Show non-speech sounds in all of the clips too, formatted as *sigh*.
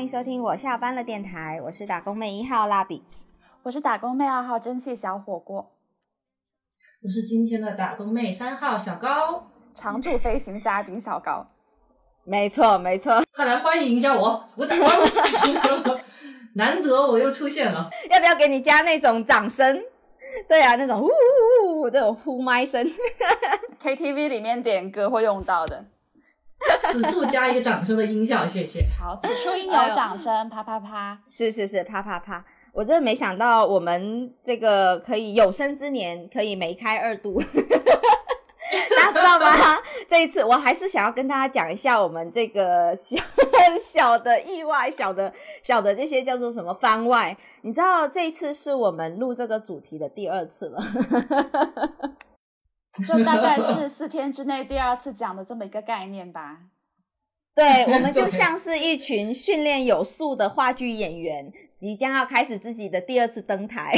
欢迎收听我下班了电台，我是打工妹一号蜡笔，我是打工妹二号蒸汽小火锅，我是今天的打工妹三号小高，常驻飞行嘉宾小高，没错没错，快来欢迎一下我，鼓掌！*laughs* 难得我又出现了，要不要给你加那种掌声？对啊，那种呜呜呜这种呼麦声，KTV 里面点歌会用到的。*laughs* 此处加一个掌声的音效，谢谢。好，此处 *laughs* 应有掌声，啪啪啪。是是是，啪啪啪。我真的没想到，我们这个可以有生之年可以梅开二度。*laughs* 大家知道吗？这一次我还是想要跟大家讲一下我们这个小小的意外、小的小的这些叫做什么番外。你知道这一次是我们录这个主题的第二次了，*laughs* 就大概是 *laughs* 四天之内第二次讲的这么一个概念吧。对，我们 *laughs* 就像是一群训练有素的话剧演员，即将要开始自己的第二次登台。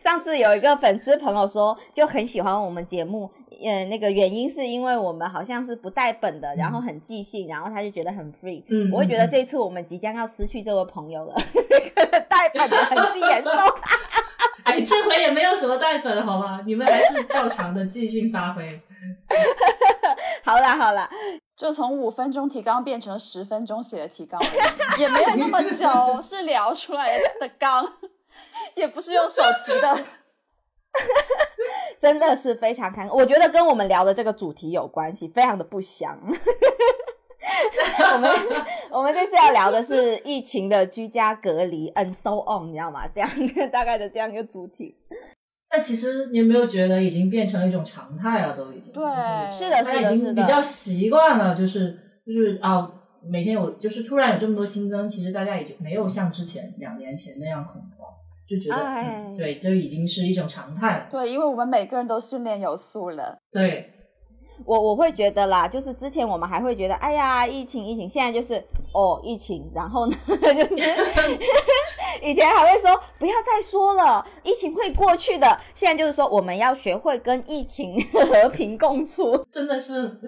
上次有一个粉丝朋友说，就很喜欢我们节目，呃，那个原因是因为我们好像是不带本的，然后很即兴，然后他就觉得很 free。嗯，我会觉得这次我们即将要失去这位朋友了，带本的很严重。哎，这回也没有什么带粉，好吗？你们还是照常的即兴发挥。*laughs* 好啦好啦，就从五分钟提纲变成十分钟写的提纲，也没有那么久，是聊出来的纲。也不是用手提的，*laughs* 真的是非常看。我觉得跟我们聊的这个主题有关系，非常的不祥。*laughs* 我们 *laughs* 我们这次要聊的是疫情的居家隔离，and so on，你知道吗？这样 *laughs* 大概的这样一个主题。那其实你有没有觉得已经变成了一种常态了？都已经对，是的，是的，已经比较习惯了，就是就是啊，每天有就是突然有这么多新增，其实大家已经没有像之前两年前那样恐慌。就觉得，对，就已经是一种常态了。对，因为我们每个人都训练有素了。对，我我会觉得啦，就是之前我们还会觉得，哎呀，疫情疫情，现在就是哦，疫情，然后呢，*laughs* 就是 *laughs* 以前还会说不要再说了，疫情会过去的。现在就是说，我们要学会跟疫情和平共处。真的是，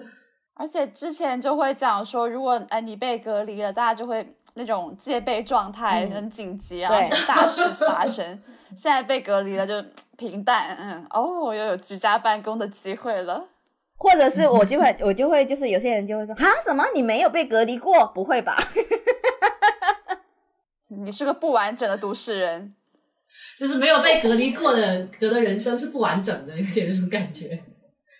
而且之前就会讲说，如果哎你被隔离了，大家就会。那种戒备状态很紧急啊，大事发生。*laughs* 现在被隔离了就平淡，嗯，哦，又有居家办公的机会了。或者是我就会，*laughs* 我就会，就是有些人就会说啊，什么你没有被隔离过？不会吧？*laughs* 你是个不完整的都市人，就是没有被隔离过的，隔的人生是不完整的，有点那种感觉。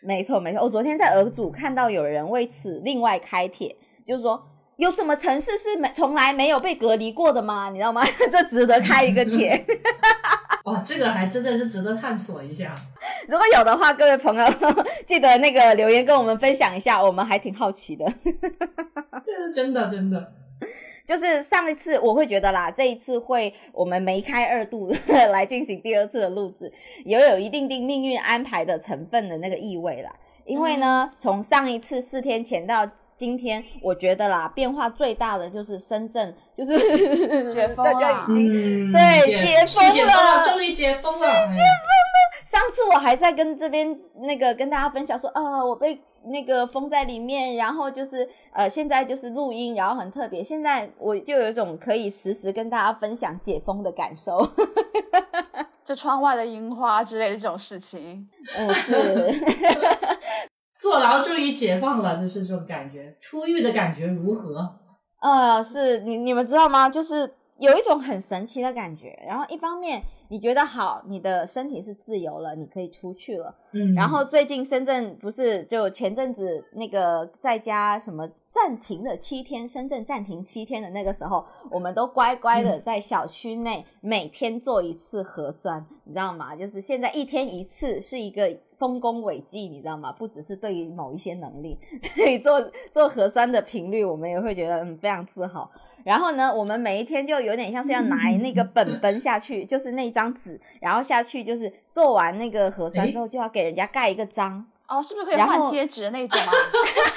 没错，没错。我昨天在俄组看到有人为此另外开帖，就是说。有什么城市是没从来没有被隔离过的吗？你知道吗？*laughs* 这值得开一个帖。哇，这个还真的是值得探索一下。如果有的话，各位朋友 *laughs* 记得那个留言跟我们分享一下，我们还挺好奇的。*laughs* 真的真的，就是上一次我会觉得啦，这一次会我们梅开二度 *laughs* 来进行第二次的录制，也有一定定命运安排的成分的那个意味啦。因为呢，从上一次四天前到。今天我觉得啦，变化最大的就是深圳，就是解 *laughs* 封了，已经对解封了，终于解封了，解封了。上次我还在跟这边那个跟大家分享说，呃，我被那个封在里面，然后就是呃，现在就是录音，然后很特别。现在我就有一种可以实时跟大家分享解封的感受，*laughs* 就窗外的樱花之类的这种事情，嗯是。*laughs* 坐牢终于解放了，就是这种感觉。出狱的感觉如何？呃，是你你们知道吗？就是有一种很神奇的感觉。然后一方面你觉得好，你的身体是自由了，你可以出去了。嗯。然后最近深圳不是就前阵子那个在家什么暂停了七天，深圳暂停七天的那个时候，我们都乖乖的在小区内每天做一次核酸，你知道吗？就是现在一天一次是一个。丰功伟绩，你知道吗？不只是对于某一些能力，*laughs* 所以做做核酸的频率，我们也会觉得嗯非常自豪。然后呢，我们每一天就有点像是要拿那个本本下去，*laughs* 就是那张纸，然后下去就是做完那个核酸之后，就要给人家盖一个章。哦，是不是可以换贴纸的那种啊？*laughs*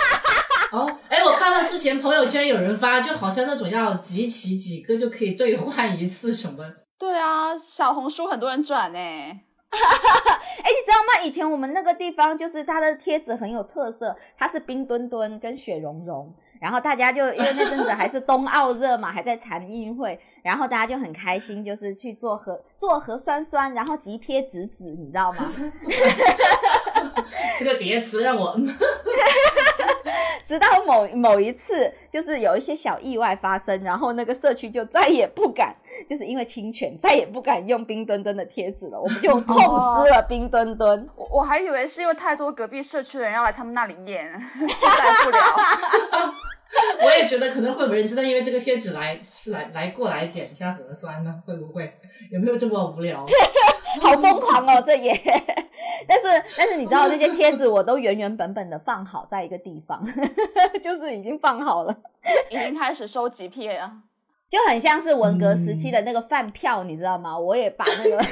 哦，哎，我看到之前朋友圈有人发，就好像那种要集齐几个就可以兑换一次什么。对啊，小红书很多人转呢。*laughs* 哎，你知道吗？以前我们那个地方就是它的贴纸很有特色，它是冰墩墩跟雪融融，然后大家就因为那阵子还是冬奥热嘛，还在残运会，然后大家就很开心，就是去做核做核酸酸，然后集贴纸纸，你知道吗？*laughs* 这个叠词让我。直到某某一次，就是有一些小意外发生，然后那个社区就再也不敢，就是因为侵权，再也不敢用冰墩墩的贴纸了，我们就痛失了冰墩墩。我 *laughs* 我还以为是因为太多隔壁社区的人要来他们那里念，来不了。我也觉得可能会有人真的因为这个贴纸来来来过来检一下核酸呢？会不会？有没有这么无聊？*laughs* 好疯狂哦，这也。*laughs* 但是但是你知道这些贴纸我都原原本本的放好在一个地方，*laughs* 就是已经放好了，已经开始收集片啊，就很像是文革时期的那个饭票，你知道吗？我也把那个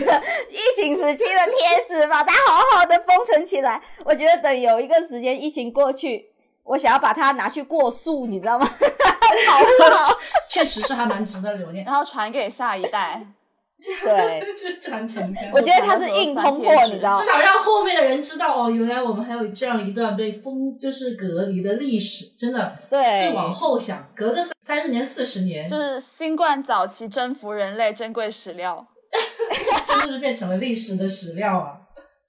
疫情时期的贴纸把它好好的封存起来。我觉得等有一个时间疫情过去。我想要把它拿去过塑，你知道吗？好好，确实是还蛮值得留念，然后传给下一代。对，*laughs* 就传承。我觉得它是硬通货，你知道吗？至少让后面的人知道哦，原来我们还有这样一段被封，就是隔离的历史。真的，对，是往后想，隔个三十年、四十年，就是新冠早期征服人类珍贵史料，*laughs* 真的是变成了历史的史料啊。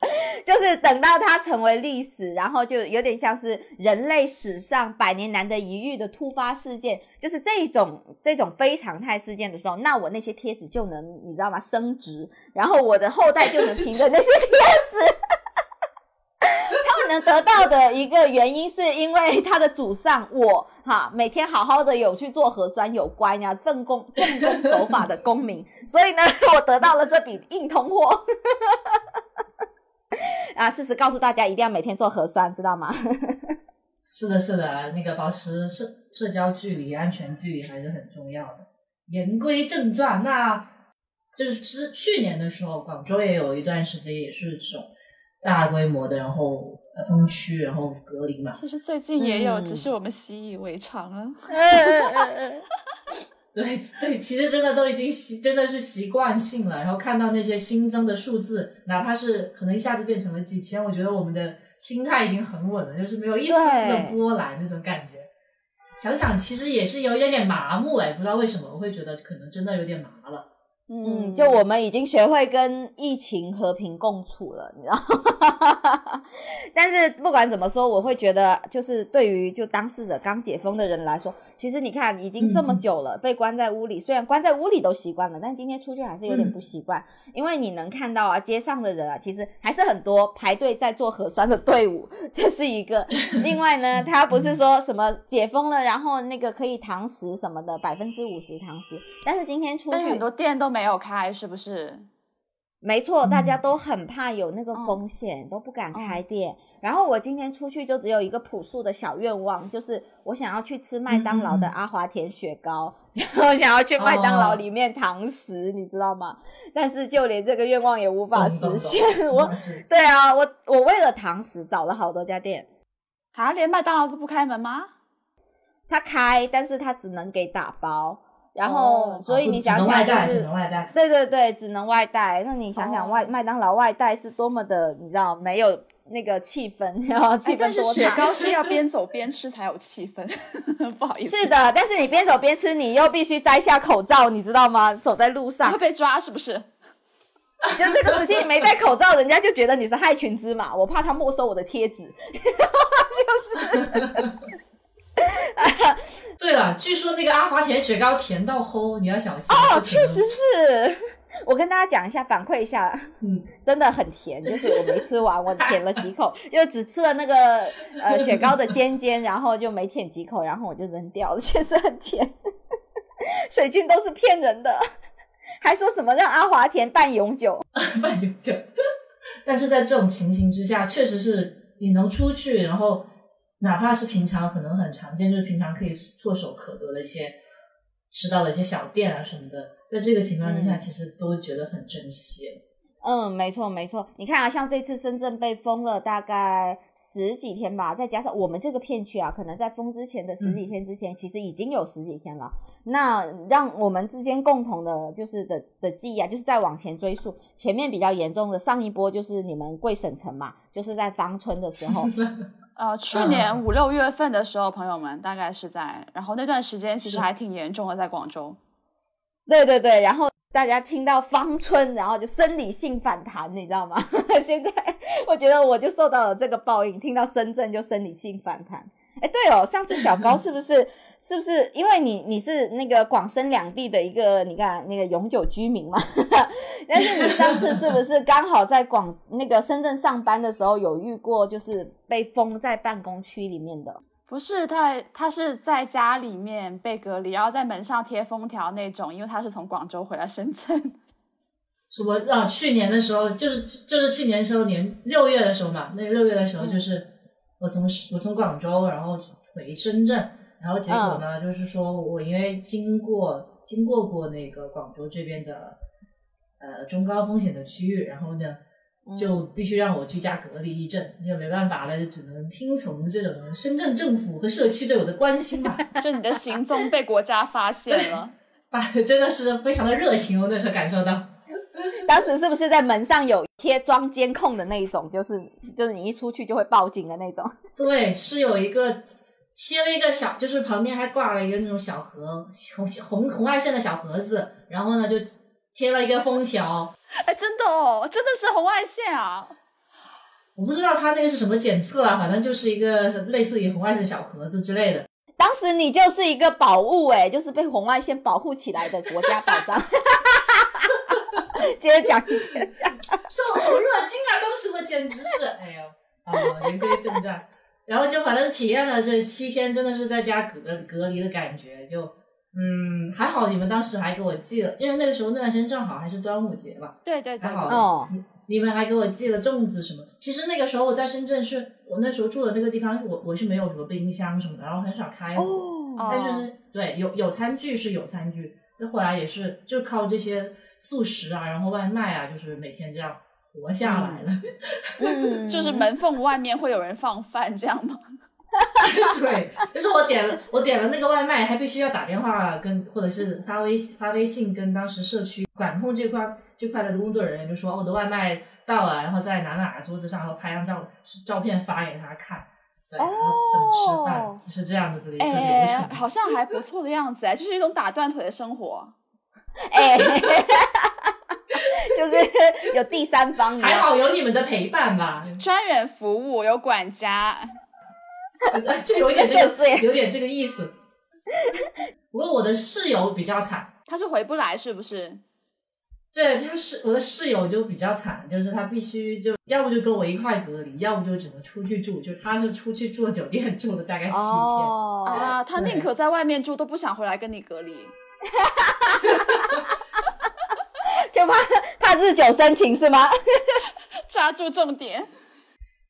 *laughs* 就是等到它成为历史，然后就有点像是人类史上百年难得一遇的突发事件，就是这种这种非常态事件的时候，那我那些贴纸就能你知道吗？升值，然后我的后代就能凭着那些贴纸，*laughs* 他们能得到的一个原因，是因为他的祖上我哈每天好好的有去做核酸，有乖呀，正公正公守法的公民，所以呢，我得到了这笔硬通货。*laughs* 啊！事实告诉大家，一定要每天做核酸，知道吗？*laughs* 是的，是的，那个保持社社交距离、安全距离还是很重要的。言归正传，那就是其实去年的时候，广州也有一段时间也是这种大规模的，然后封区，然后隔离嘛。其实最近也有，只是我们习以为常了。*laughs* 对 *laughs* 对，其实真的都已经习，真的是习惯性了。然后看到那些新增的数字，哪怕是可能一下子变成了几千，我觉得我们的心态已经很稳了，就是没有一丝丝的波澜那种感觉。想想其实也是有一点点麻木哎，不知道为什么我会觉得可能真的有点麻了。嗯，就我们已经学会跟疫情和平共处了，你知道吗？*laughs* 但是不管怎么说，我会觉得，就是对于就当事者刚解封的人来说，其实你看已经这么久了，被关在屋里，虽然关在屋里都习惯了，但今天出去还是有点不习惯，因为你能看到啊，街上的人啊，其实还是很多排队在做核酸的队伍，这是一个。另外呢，*laughs* 他不是说什么解封了，然后那个可以堂食什么的，百分之五十堂食，但是今天出去很多店都没。有开是不是？没错，大家都很怕有那个风险，都不敢开店。然后我今天出去就只有一个朴素的小愿望，就是我想要去吃麦当劳的阿华田雪糕，*laughs* 然后想要去麦当劳里面堂食，你知道吗？但是就连这个愿望也无法实现。我，对啊，我我为了堂食找了好多家店，啊，连麦当劳都不开门吗？他开，但是他只能给打包。然后，所以你想想，就是对对对，只能外带。那你想想，外麦当劳外带是多么的，你知道没有那个气氛，*laughs* 然后气氛但是雪糕是要 *laughs* 边走边吃才有气氛，*laughs* 不好意思。是的，但是你边走边吃，你又必须摘下口罩，你知道吗？走在路上会被抓，是不是？就这个时期你没戴口罩，人家就觉得你是害群之马，我怕他没收我的贴纸，就是。对了，据说那个阿华田雪糕甜到齁，你要小心哦。确实是，我跟大家讲一下，反馈一下，嗯，真的很甜，就是我没吃完，我舔了几口，就只吃了那个呃雪糕的尖尖，然后就没舔几口，然后我就扔掉了，确实很甜。水军都是骗人的，还说什么让阿华田半永久，*laughs* 半永久。但是在这种情形之下，确实是你能出去，然后。哪怕是平常可能很常见，就是平常可以唾手可得的一些吃到的一些小店啊什么的，在这个情况之下，其实都觉得很珍惜。嗯，没错没错。你看啊，像这次深圳被封了大概十几天吧，再加上我们这个片区啊，可能在封之前的十几天之前，其实已经有十几天了。那让我们之间共同的，就是的的记忆啊，就是在往前追溯，前面比较严重的上一波就是你们贵省城嘛，就是在芳村的时候。*laughs* 呃，去年五六月份的时候，朋友们大概是在，然后那段时间其实还挺严重的，在广州。对对对，然后大家听到芳村，然后就生理性反弹，你知道吗？*laughs* 现在我觉得我就受到了这个报应，听到深圳就生理性反弹。哎，对哦，上次小高 *laughs* 是不是是不是因为你你是那个广深两地的一个你看那个永久居民嘛？*laughs* 但是你上次是不是刚好在广那个深圳上班的时候有遇过，就是被封在办公区里面的？不是他，他是在家里面被隔离，然后在门上贴封条那种，因为他是从广州回来深圳。什么啊？去年的时候就是就是去年时候年六月的时候嘛，那六月的时候就是。我从我从广州，然后回深圳，然后结果呢，就是说我因为经过经过过那个广州这边的呃中高风险的区域，然后呢就必须让我居家隔离一阵，就没办法了，就只能听从这种深圳政府和社区对我的关心吧。*laughs* 就你的行踪被国家发现了，啊，真的是非常的热情，我那时候感受到。当时是不是在门上有贴装监控的那一种？就是就是你一出去就会报警的那种。*laughs* 对，是有一个贴了一个小，就是旁边还挂了一个那种小盒红红红外线的小盒子，然后呢就贴了一个封条。哎，真的哦，真的是红外线啊！我不知道他那个是什么检测啊，反正就是一个类似于红外线小盒子之类的。当时你就是一个宝物哎，就是被红外线保护起来的国家宝藏。接着讲，接着讲，受宠若惊啊！当时我简直是，哎呦，啊，言归正传，然后就反正体验了这七天，真的是在家隔隔离的感觉，就，嗯，还好你们当时还给我寄了，因为那个时候那段时间正好还是端午节嘛，对对对，还好哦，你们还给我寄了粽子什么。其实那个时候我在深圳，是我那时候住的那个地方，我我是没有什么冰箱什么的，然后很少开火，但是对有有餐具是有餐具，那后来也是就靠这些。素食啊，然后外卖啊，就是每天这样活下来了。嗯，*laughs* 就是门缝外面会有人放饭这样吗？*laughs* 对，就是我点了，我点了那个外卖，还必须要打电话跟，或者是发微发微信跟当时社区管控这块这块的工作人员，就说我的外卖到了，然后在哪哪桌子上，然后拍张照照片发给他看，对，然后等吃饭，就是这样子的一个流程。好像还不错的样子哎，就是一种打断腿的生活。哎，*laughs* 就是有第三方，还好有你们的陪伴吧，专人服务，有管家，*laughs* 就有点这个，有点这个意思。不过我的室友比较惨，他是回不来，是不是？对，他是我的室友就比较惨，就是他必须就要不就跟我一块隔离，要不就只能出去住，就他是出去住酒店住了大概七天啊，他宁可在外面住，都不想回来跟你隔离。哈哈哈哈哈！就怕怕日久生情是吗？*laughs* 抓住重点，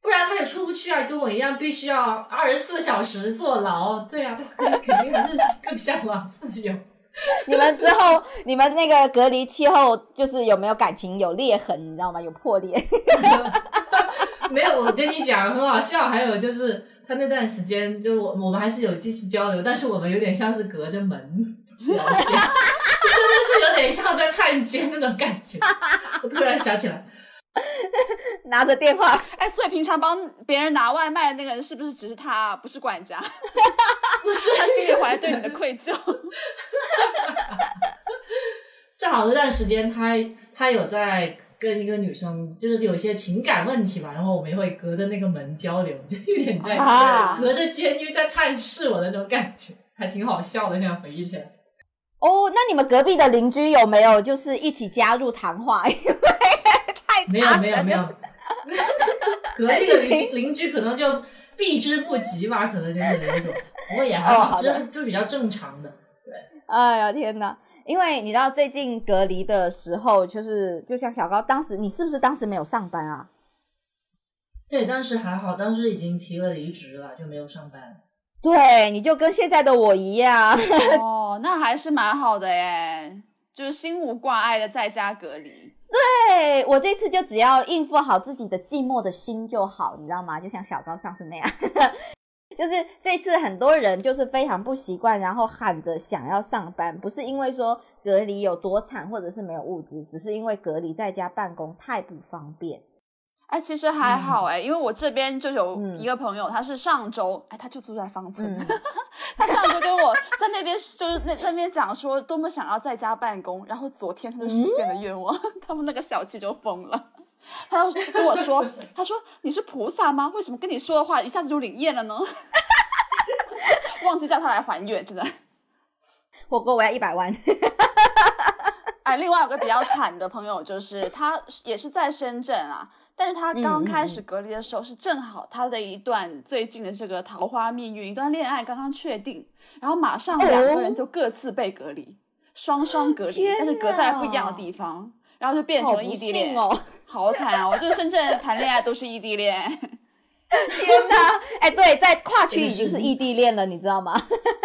不然他也出不去啊！跟我一样，必须要二十四小时坐牢。对啊，他肯定还是更向往自由。*laughs* 你们之后，你们那个隔离期后，就是有没有感情有裂痕？你知道吗？有破裂？*laughs* 没有，我跟你讲，很好笑。还有就是。他那段时间，就我我们还是有继续交流，但是我们有点像是隔着门 *laughs* 聊天，真的是有点像在探监那种感觉。我突然想起来，*laughs* 拿着电话，*laughs* 哎，所以平常帮别人拿外卖的那个人是不是只是他，不是管家？*laughs* 不是，他心里怀着对你的愧疚。正好那段时间，他他有在。跟一个女生就是有些情感问题吧，然后我们也会隔着那个门交流，就有点在隔着监狱在探视我那种感觉，还挺好笑的。现在回忆起来，哦，那你们隔壁的邻居有没有就是一起加入谈话？因为太没有没有没有，*laughs* 隔壁的邻居邻居可能就避之不及吧，可能就是那种，不过也还好，就就比较正常的。对，哎呀天哪！因为你知道最近隔离的时候，就是就像小高当时，你是不是当时没有上班啊？对，当时还好，当时已经提了离职了，就没有上班。对，你就跟现在的我一样。哦，那还是蛮好的耶，就是心无挂碍的在家隔离。对我这次就只要应付好自己的寂寞的心就好，你知道吗？就像小高上次那样，*laughs* 就是这次很多人就是非常不习惯，然后喊着想要上班，不是因为说隔离有多惨，或者是没有物资，只是因为隔离在家办公太不方便。哎，其实还好哎，因为我这边就有一个朋友，他是上周，哎，他就住在方村，*laughs* 他上周跟我在那边就是那那边讲说多么想要在家办公，然后昨天他就实现了愿望，*laughs* 他们那个小区就疯了，他就跟我说，*laughs* 他说你是菩萨吗？为什么跟你说的话一下子就灵验了呢？忘记叫他来还愿，真的，火锅我要一百万。哎，另外有个比较惨的朋友，就是他也是在深圳啊。但是他刚开始隔离的时候，是正好他的一段最近的这个桃花命运，一段恋爱刚刚确定，然后马上两个人就各自被隔离，双双隔离，但是隔在不一样的地方，然后就变成了异地恋哦，好惨啊！我觉得深圳谈恋爱都是异地恋 *laughs* *laughs* 天哪！哎，对，在跨区已经是异地恋了，你知道吗？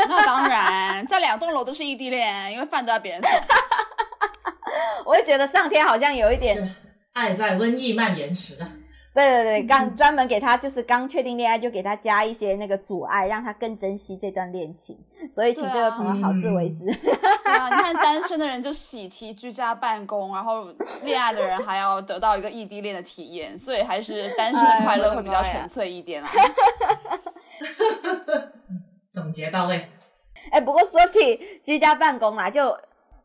那当然，在两栋楼都是异地恋，因为饭都要别人送。*laughs* 我也觉得上天好像有一点。爱在瘟疫蔓延时啊！对对对，刚专门给他就是刚确定恋爱，就给他加一些那个阻碍，让他更珍惜这段恋情。所以请这位朋友好自为之。对啊，你看单身的人就喜提居家办公，然后恋爱的人还要得到一个异地恋的体验，所以还是单身的快乐会比较纯粹一点啊。*laughs* 总结到位。哎，不过说起居家办公啊，就。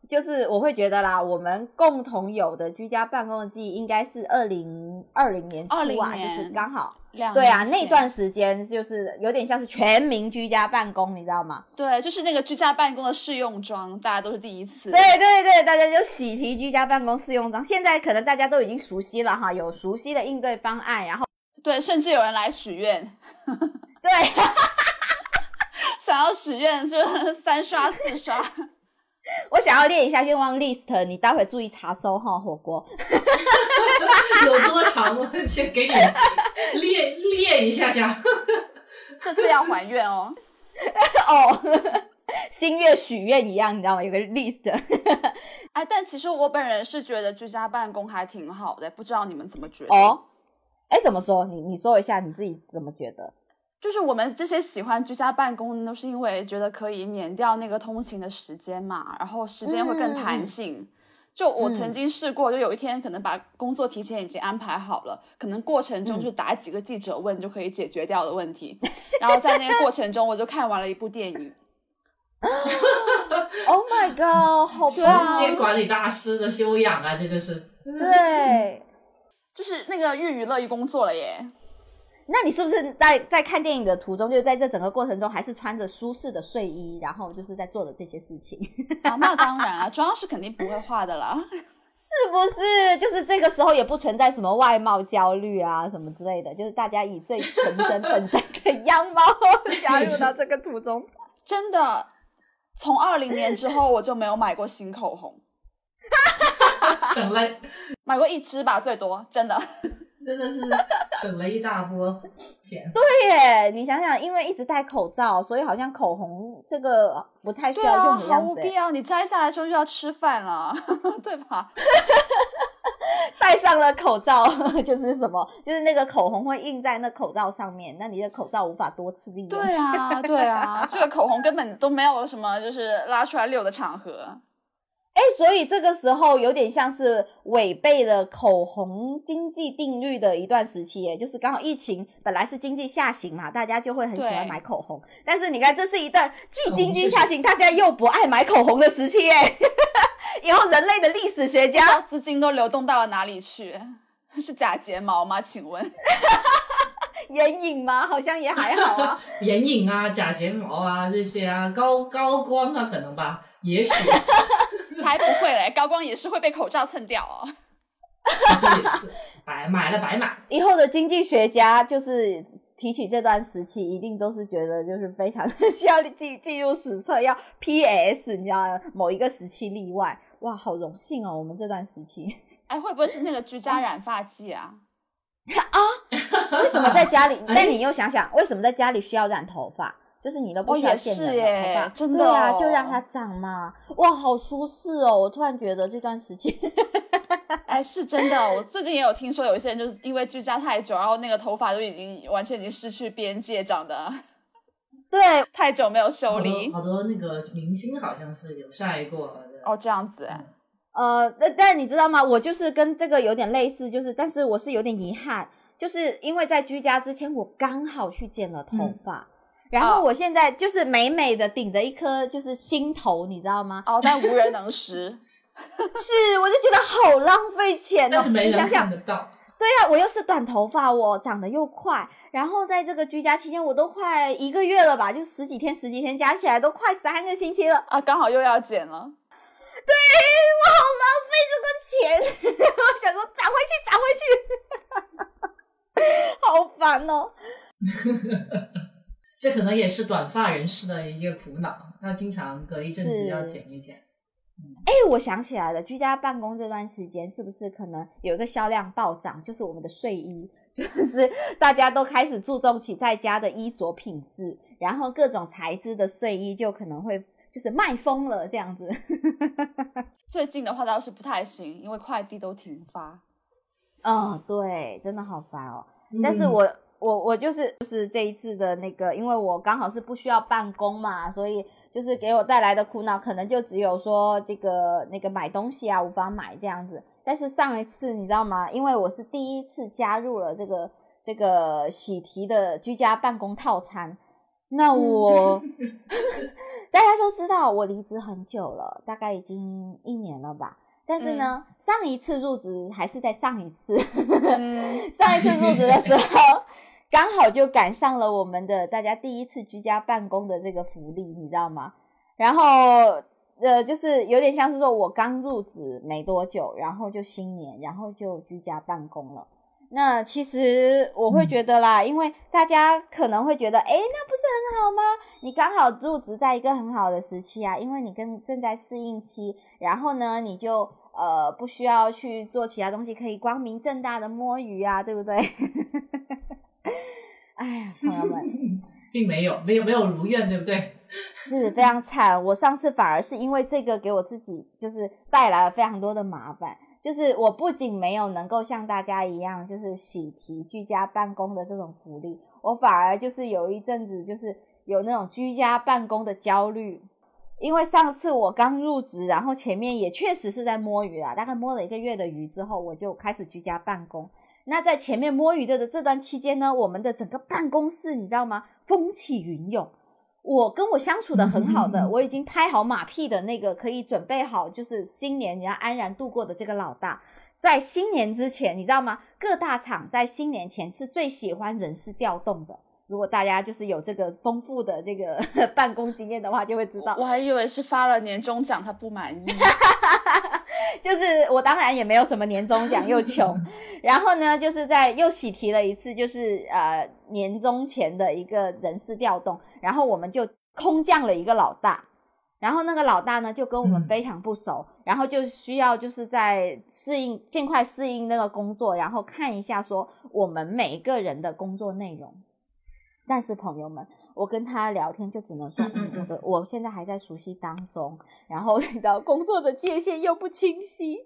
就是我会觉得啦，我们共同有的居家办公的记忆应该是二零二零年初啊，就是刚好，对啊，那段时间就是有点像是全民居家办公，你知道吗？对，就是那个居家办公的试用装，大家都是第一次。对对对，大家就喜提居家办公试用装，现在可能大家都已经熟悉了哈，有熟悉的应对方案，然后对，甚至有人来许愿，对，*laughs* 想要许愿就三刷四刷。*laughs* 我想要列一下愿望 list，你待会注意查收哈，火锅 *laughs* 有多长？我先给你列列一下下。*laughs* 这次要还愿哦。哦，新月许愿一样，你知道吗？有个 list。哎，但其实我本人是觉得居家办公还挺好的，不知道你们怎么觉得？哦，哎，怎么说？你你说一下你自己怎么觉得？就是我们这些喜欢居家办公，都是因为觉得可以免掉那个通勤的时间嘛，然后时间会更弹性。就我曾经试过，就有一天可能把工作提前已经安排好了，可能过程中就打几个记者问就可以解决掉的问题。然后在那个过程中，我就看完了一部电影。Oh my god！好时间管理大师的修养啊，这就是。对，就是那个寓娱乐于工作了耶。那你是不是在在看电影的途中，就是在这整个过程中，还是穿着舒适的睡衣，然后就是在做的这些事情？*laughs* 啊，那当然啊，妆是肯定不会化的啦，是不是？就是这个时候也不存在什么外貌焦虑啊什么之类的，就是大家以最纯真本真的样貌 *laughs* 加入到这个途中。真的，从二零年之后我就没有买过新口红，*laughs* 省了，买过一支吧，最多，真的。真的是省了一大波钱。对耶，你想想，因为一直戴口罩，所以好像口红这个不太需要用的样子。毫无必要，你摘下来时候就要吃饭了，*laughs* 对吧？*laughs* 戴上了口罩 *laughs* 就是什么？就是那个口红会印在那口罩上面，那你的口罩无法多次利用。对啊，对啊，这个口红根本都没有什么就是拉出来溜的场合。哎，所以这个时候有点像是违背了口红经济定律的一段时期，哎，就是刚好疫情本来是经济下行嘛，大家就会很喜欢买口红。但是你看，这是一段既经济下行，大家又不爱买口红的时期，哎，*laughs* 以后人类的历史学家资金都流动到了哪里去？*laughs* 是假睫毛吗？请问？*laughs* 眼影吗？好像也还好啊。眼影啊，假睫毛啊，这些啊，高高光啊，可能吧，也许。才不会嘞，高光也是会被口罩蹭掉哦。这也是白买了白买。以后的经济学家就是提起这段时期，一定都是觉得就是非常需要记记入史册，要 P.S. 你知道某一个时期例外。哇，好荣幸哦，我们这段时期。哎，会不会是那个居家染发剂啊？啊？为什么在家里？*laughs* 但你又想想，为什么在家里需要染头发？就是你都不需要剪的头发，真的对啊，就让它长嘛。哇，好舒适哦！我突然觉得这段时间 *laughs* 哎，是真的，我最近也有听说，有一些人就是因为居家太久，然后那个头发都已经完全已经失去边界，长得 *laughs* 对 *laughs* 太久没有修理。好多那个明星好像是有晒过。哦，这样子。呃，但但你知道吗？我就是跟这个有点类似，就是但是我是有点遗憾，就是因为在居家之前，我刚好去剪了头发。然后我现在就是美美的顶着一颗就是心头，你知道吗？哦，但无人能识。*laughs* 是，我就觉得好浪费钱哦。但是没人看得到。对呀，我又是短头发，我长得又快，然后在这个居家期间，我都快一个月了吧，就十几天、十几天加起来都快三个星期了啊，刚好又要剪了。对我好浪费这个钱，*laughs* 我想说涨回去，涨回去，*laughs* 好烦哦。这可能也是短发人士的一个苦恼，要经常隔一阵子要剪一剪。哎，我想起来了，居家办公这段时间是不是可能有一个销量暴涨？就是我们的睡衣，*laughs* 就是大家都开始注重起在家的衣着品质，然后各种材质的睡衣就可能会就是卖疯了这样子。*laughs* *laughs* 最近的话倒是不太行，因为快递都停发。哦，对，真的好烦哦。但是我。我我就是就是这一次的那个，因为我刚好是不需要办公嘛，所以就是给我带来的苦恼，可能就只有说这个那个买东西啊无法买这样子。但是上一次你知道吗？因为我是第一次加入了这个这个喜提的居家办公套餐，那我 *laughs* 大家都知道我离职很久了，大概已经一年了吧。但是呢，上一次入职还是在上一次，*laughs* 上一次入职的时候。刚好就赶上了我们的大家第一次居家办公的这个福利，你知道吗？然后呃，就是有点像是说我刚入职没多久，然后就新年，然后就居家办公了。那其实我会觉得啦，因为大家可能会觉得，哎，那不是很好吗？你刚好入职在一个很好的时期啊，因为你跟正在适应期，然后呢，你就呃不需要去做其他东西，可以光明正大的摸鱼啊，对不对？*laughs* 哎呀，朋友们，*laughs* 并没有，没有，没有如愿，对不对？*laughs* 是非常惨。我上次反而是因为这个给我自己就是带来了非常多的麻烦，就是我不仅没有能够像大家一样就是喜提居家办公的这种福利，我反而就是有一阵子就是有那种居家办公的焦虑。因为上次我刚入职，然后前面也确实是在摸鱼啊，大概摸了一个月的鱼之后，我就开始居家办公。那在前面摸鱼的的这段期间呢，我们的整个办公室你知道吗？风起云涌。我跟我相处的很好的，*laughs* 我已经拍好马屁的那个，可以准备好就是新年你要安然度过的这个老大，在新年之前，你知道吗？各大厂在新年前是最喜欢人事调动的。如果大家就是有这个丰富的这个 *laughs* 办公经验的话，就会知道。我还以为是发了年终奖，他不满意。*laughs* 就是我当然也没有什么年终奖，又穷。*laughs* 然后呢，就是在又喜提了一次，就是呃年终前的一个人事调动，然后我们就空降了一个老大。然后那个老大呢，就跟我们非常不熟，然后就需要就是在适应尽快适应那个工作，然后看一下说我们每一个人的工作内容。但是朋友们，我跟他聊天就只能说，嗯我的我现在还在熟悉当中，然后 *laughs* 你知道工作的界限又不清晰，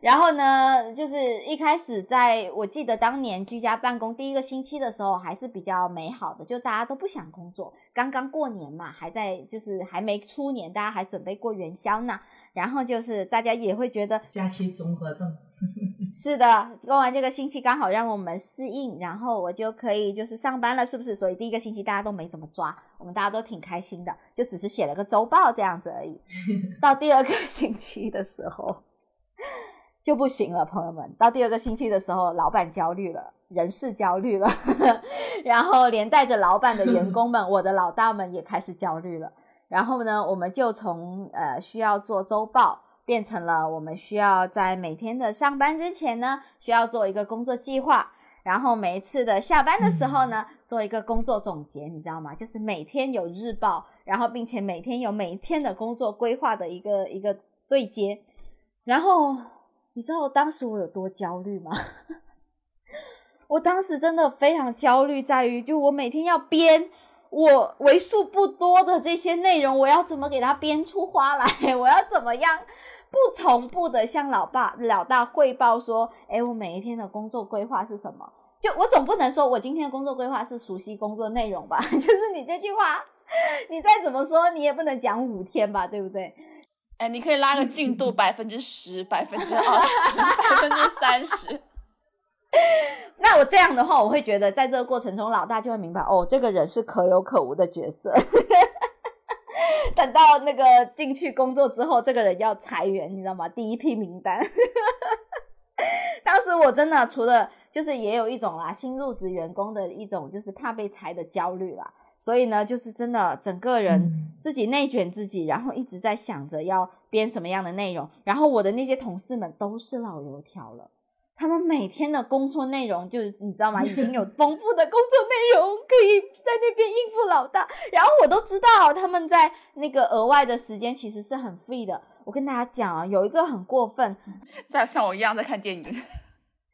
然后呢，就是一开始在我记得当年居家办公第一个星期的时候还是比较美好的，就大家都不想工作，刚刚过年嘛，还在就是还没出年，大家还准备过元宵呢，然后就是大家也会觉得假期综合症。*laughs* 是的，过完这个星期刚好让我们适应，然后我就可以就是上班了，是不是？所以第一个星期大家都没怎么抓，我们大家都挺开心的，就只是写了个周报这样子而已。*laughs* 到第二个星期的时候就不行了，朋友们。到第二个星期的时候，老板焦虑了，人事焦虑了，*laughs* 然后连带着老板的员工们，我的老大们也开始焦虑了。然后呢，我们就从呃需要做周报。变成了我们需要在每天的上班之前呢，需要做一个工作计划，然后每一次的下班的时候呢，做一个工作总结，你知道吗？就是每天有日报，然后并且每天有每一天的工作规划的一个一个对接。然后你知道当时我有多焦虑吗？*laughs* 我当时真的非常焦虑，在于就我每天要编。我为数不多的这些内容，我要怎么给它编出花来？*laughs* 我要怎么样不从不的向老爸老大汇报说，哎，我每一天的工作规划是什么？就我总不能说我今天的工作规划是熟悉工作内容吧？*laughs* 就是你这句话，*laughs* 你再怎么说，你也不能讲五天吧，对不对？哎，你可以拉个进度 *laughs* 百分之十、百分之二十、百分之三十。那我这样的话，我会觉得在这个过程中，老大就会明白，哦，这个人是可有可无的角色。*laughs* 等到那个进去工作之后，这个人要裁员，你知道吗？第一批名单。*laughs* 当时我真的除了就是也有一种啦，新入职员工的一种就是怕被裁的焦虑啦。所以呢，就是真的整个人自己内卷自己，然后一直在想着要编什么样的内容。然后我的那些同事们都是老油条了。他们每天的工作内容就是你知道吗？已经有丰富的工作内容可以在那边应付老大，然后我都知道他们在那个额外的时间其实是很 free 的。我跟大家讲啊，有一个很过分，在像我一样在看电影。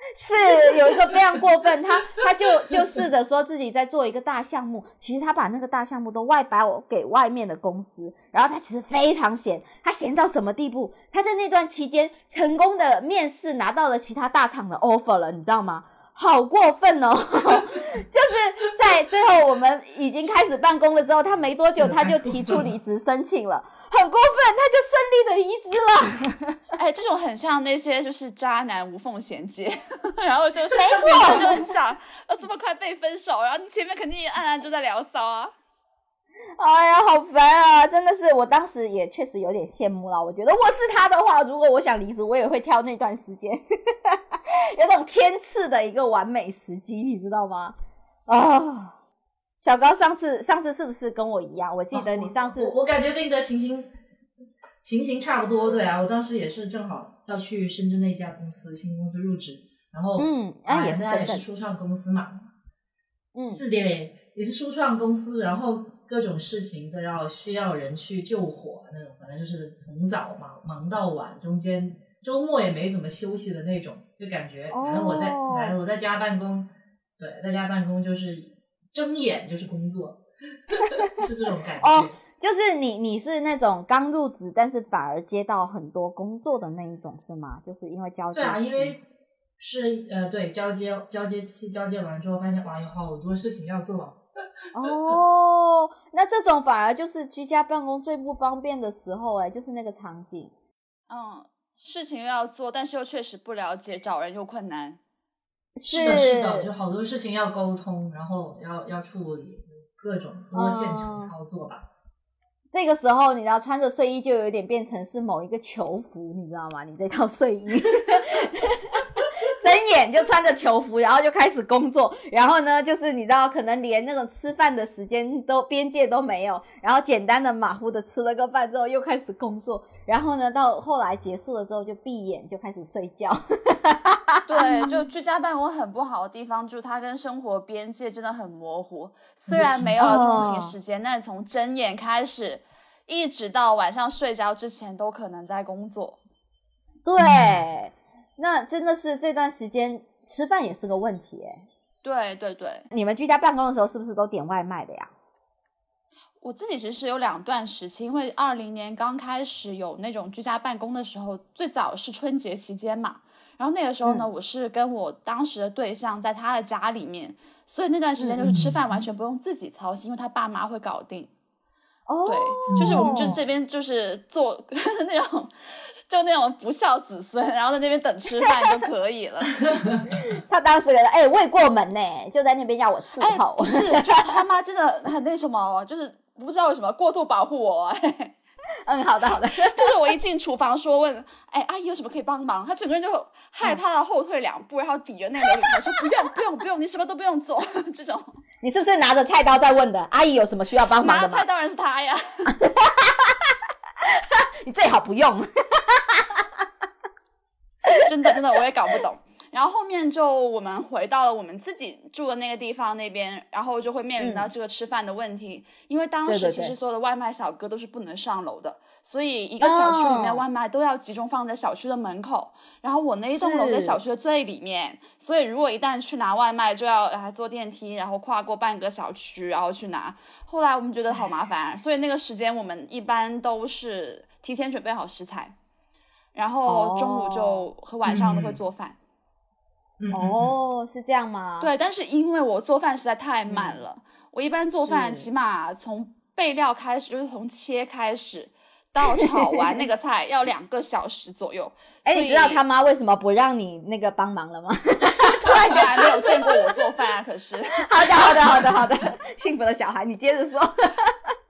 *laughs* 是有一个非常过分，他他就就试着说自己在做一个大项目，其实他把那个大项目都外包给外面的公司，然后他其实非常闲，他闲到什么地步？他在那段期间成功的面试拿到了其他大厂的 offer 了，你知道吗？好过分哦！*laughs* 就是在最后我们已经开始办公了之后，他没多久他就提出离职申请了，*laughs* 很过分，他就顺利的离职了。*laughs* 哎，这种很像那些就是渣男无缝衔接，然后就没错，就很想要这么快被分手，然后你前面肯定暗暗就在聊骚啊。*laughs* 哎呀，好烦啊！真的是，我当时也确实有点羡慕了。我觉得我是他的话，如果我想离职，我也会挑那段时间，*laughs* 有种天赐的一个完美时机，你知道吗？啊，小高上次上次是不是跟我一样？我记得你上次，我感觉跟你的情形情形差不多。对啊，我当时也是正好要去深圳那家公司新公司入职，然后嗯，啊也是也是初创公司嘛，嗯，是的，也是初创公司，然后。各种事情都要需要人去救火那种，反正就是从早忙忙到晚，中间周末也没怎么休息的那种，就感觉反正我在反正我在家办公，对，在家办公就是睁眼就是工作，*laughs* 是这种感 *laughs* 觉。哦，就是你你是那种刚入职，但是反而接到很多工作的那一种是吗？就是因为交接对啊，因为是呃对交接交接期交接完之后，发现哇有好多事情要做。*laughs* 哦，那这种反而就是居家办公最不方便的时候，哎，就是那个场景。嗯，事情又要做，但是又确实不了解，找人又困难。是的，是的，就好多事情要沟通，然后要要处理各种多线程操作吧。这个时候，你知道穿着睡衣就有点变成是某一个囚服，你知道吗？你这套睡衣。*laughs* 就穿着球服，然后就开始工作，然后呢，就是你知道，可能连那种吃饭的时间都边界都没有，然后简单的马虎的吃了个饭之后又开始工作，然后呢，到后来结束了之后就闭眼就开始睡觉。对，*laughs* 就居家办公很不好的地方就是它跟生活边界真的很模糊，虽然没有通勤时间，但是从睁眼开始一直到晚上睡觉之前都可能在工作。对。那真的是这段时间吃饭也是个问题哎。对对对，你们居家办公的时候是不是都点外卖的呀？我自己其实有两段时期，因为二零年刚开始有那种居家办公的时候，最早是春节期间嘛。然后那个时候呢，我是跟我当时的对象在他的家里面，所以那段时间就是吃饭完全不用自己操心，因为他爸妈会搞定。哦，对，就是我们就是这边就是做 *laughs* 那种。就那种不孝子孙，然后在那边等吃饭就可以了。*laughs* 他当时觉得，哎，未过门呢，就在那边要我伺候。不是，就他妈真的很那什么，就是不知道为什么过度保护我。*laughs* 嗯，好的好的。*laughs* 就是我一进厨房说问，哎，阿姨有什么可以帮忙？他整个人就害怕的后退两步，然后抵着那个里头说不用不用不用，你什么都不用做。这种，你是不是拿着菜刀在问的？阿姨有什么需要帮忙的拿菜当然是他呀。*laughs* 你最好不用。*laughs* 真的真的，我也搞不懂。然后后面就我们回到了我们自己住的那个地方那边，然后就会面临到这个吃饭的问题。因为当时其实所有的外卖小哥都是不能上楼的，所以一个小区里面外卖都要集中放在小区的门口。然后我那一栋楼在小区的最里面，所以如果一旦去拿外卖，就要还坐电梯，然后跨过半个小区，然后去拿。后来我们觉得好麻烦，所以那个时间我们一般都是提前准备好食材。然后中午就和晚上都会做饭。哦，是这样吗？对，但是因为我做饭实在太慢了，我一般做饭起码从备料开始，就是从切开始到 *laughs* 炒完那个菜要两个小时左右。哎，你知道他妈为什么不让你那个帮忙了吗？*laughs* 突然间没有见过我做饭啊，可是。*laughs* 好的，好的，好的，好的，幸福的小孩，你接着说。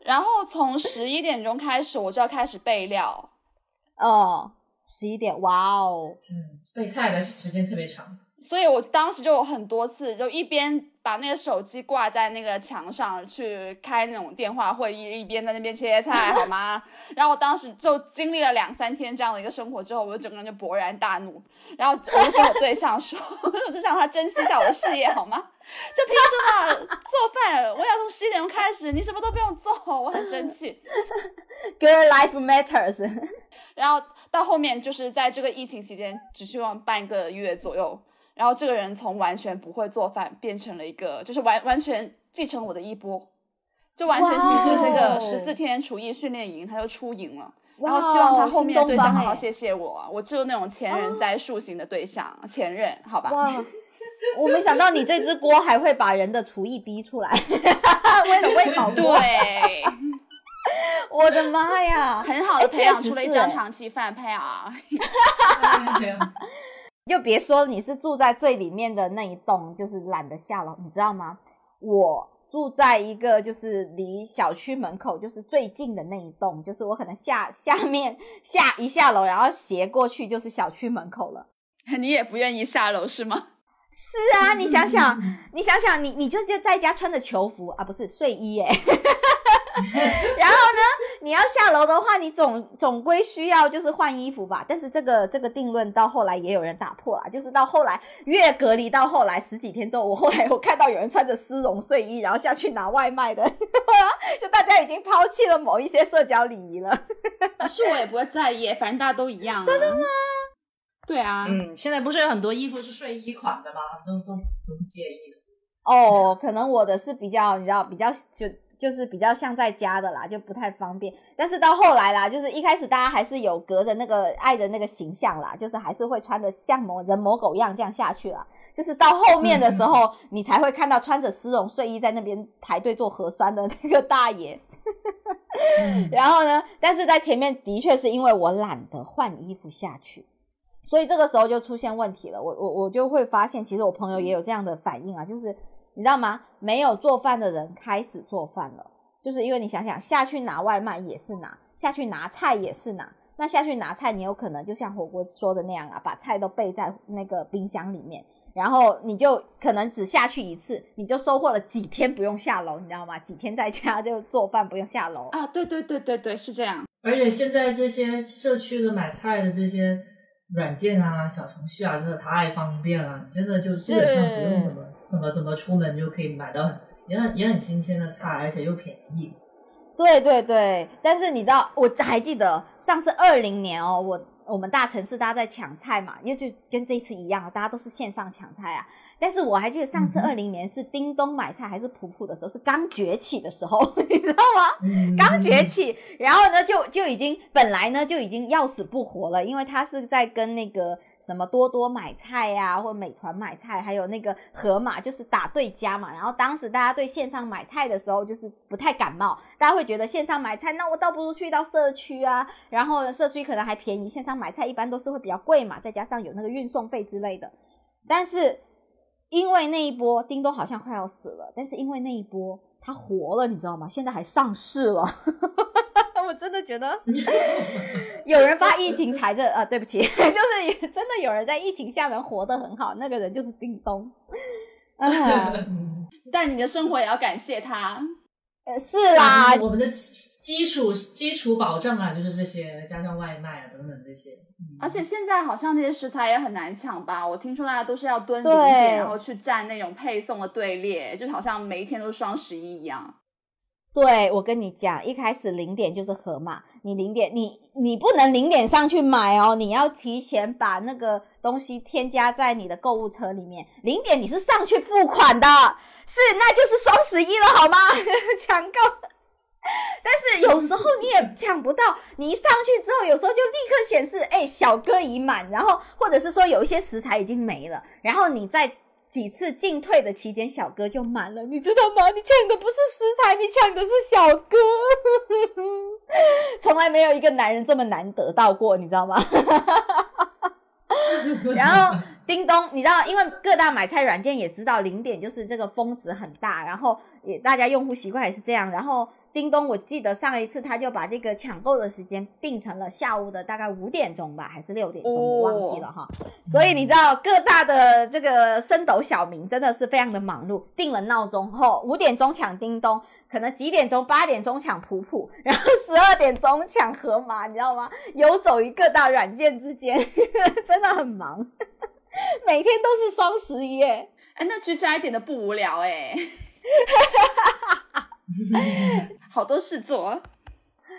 然后从十一点钟开始，我就要开始备料。哦，十一点，哇哦，嗯，备菜的时间特别长。所以我当时就有很多次，就一边把那个手机挂在那个墙上去开那种电话会议，一边在那边切菜，好吗？然后我当时就经历了两三天这样的一个生活之后，我就整个人就勃然大怒，然后我就跟我对象说，我就让他珍惜一下我的事业，好吗？就凭什么做饭？我要从十一点钟开始，你什么都不用做，我很生气。Girl life matters。*laughs* 然后到后面就是在这个疫情期间，只希望半个月左右。然后这个人从完全不会做饭变成了一个，就是完完全继承我的衣钵，就完全形成这个十四天厨艺训练营，他就出营了。然后希望他后面的对象好好谢谢我，我只有那种前人栽树型的对象，前任，好吧。我没想到你这只锅还会把人的厨艺逼出来，为了喂饱对，我的妈呀，很好的培养出了一张长期饭配啊。就别说你是住在最里面的那一栋，就是懒得下楼，你知道吗？我住在一个就是离小区门口就是最近的那一栋，就是我可能下下面下一下楼，然后斜过去就是小区门口了。你也不愿意下楼是吗？*laughs* 是啊，你想想，你想想，你你就就在家穿着球服啊，不是睡衣耶。*laughs* 然后呢，你要下楼的话，你总总归需要就是换衣服吧。但是这个这个定论到后来也有人打破了，就是到后来越隔离到后来十几天之后，我后来我看到有人穿着丝绒睡衣，然后下去拿外卖的，*laughs* 就大家已经抛弃了某一些社交礼仪了。是我也不会在意，反正大家都一样。真的吗？对啊，嗯，现在不是有很多衣服是睡衣款的吗？都都都不介意的。哦，可能我的是比较，你知道，比较就。就是比较像在家的啦，就不太方便。但是到后来啦，就是一开始大家还是有隔着那个爱的那个形象啦，就是还是会穿的像模人模狗样这样下去啦。就是到后面的时候，你才会看到穿着丝绒睡衣在那边排队做核酸的那个大爷。*laughs* 然后呢，但是在前面的确是因为我懒得换衣服下去，所以这个时候就出现问题了。我我我就会发现，其实我朋友也有这样的反应啊，就是。你知道吗？没有做饭的人开始做饭了，就是因为你想想下去拿外卖也是拿，下去拿菜也是拿。那下去拿菜，你有可能就像火锅说的那样啊，把菜都备在那个冰箱里面，然后你就可能只下去一次，你就收获了几天不用下楼，你知道吗？几天在家就做饭不用下楼啊！对对对对对，是这样。而且现在这些社区的买菜的这些软件啊、小程序啊，真的太方便了，真的就基本上不用怎么。怎么怎么出门就可以买到很也很也很新鲜的菜，而且又便宜。对对对，但是你知道，我还记得上次二零年哦，我。我们大城市大家在抢菜嘛，因为就跟这次一样，大家都是线上抢菜啊。但是我还记得上次二零年是叮咚买菜还是普普的时候，是刚崛起的时候，*laughs* 你知道吗？刚崛起，然后呢就就已经本来呢就已经要死不活了，因为他是在跟那个什么多多买菜呀，或美团买菜，还有那个盒马就是打对家嘛。然后当时大家对线上买菜的时候就是不太感冒，大家会觉得线上买菜，那我倒不如去到社区啊，然后社区可能还便宜，线上。买菜一般都是会比较贵嘛，再加上有那个运送费之类的。但是因为那一波，叮咚好像快要死了，但是因为那一波它活了，你知道吗？现在还上市了。*laughs* 我真的觉得 *laughs* 有人发疫情财政啊，对不起，*laughs* 就是真的有人在疫情下能活得很好，那个人就是叮咚。*laughs* 但你的生活也要感谢他。呃，是啦，我们的基础基础保障啊，就是这些，加上外卖啊等等这些。而且现在好像那些食材也很难抢吧？我听说大家都是要蹲零点，然后去站那种配送的队列，就好像每一天都是双十一一样。对，我跟你讲，一开始零点就是盒马，你零点，你你不能零点上去买哦，你要提前把那个东西添加在你的购物车里面。零点你是上去付款的，是，那就是双十一了，好吗？*laughs* 抢购。但是有时候你也抢不到，你一上去之后，有时候就立刻显示，哎，小哥已满，然后或者是说有一些食材已经没了，然后你再几次进退的期间，小哥就满了，你知道吗？你抢的不是食材，你抢的是小哥，*laughs* 从来没有一个男人这么难得到过，你知道吗？*laughs* 然后。叮咚，你知道，因为各大买菜软件也知道零点就是这个峰值很大，然后也大家用户习惯也是这样，然后。叮咚，我记得上一次他就把这个抢购的时间定成了下午的大概五点钟吧，还是六点钟，我忘记了哈。所以你知道各大的这个升斗小民真的是非常的忙碌，定了闹钟后五点钟抢叮咚，可能几点钟八点钟抢普普，然后十二点钟抢河马，你知道吗？游走于各大软件之间，*laughs* 真的很忙，每天都是双十一。哎，那居家一点都不无聊哎。*laughs* 好多事做，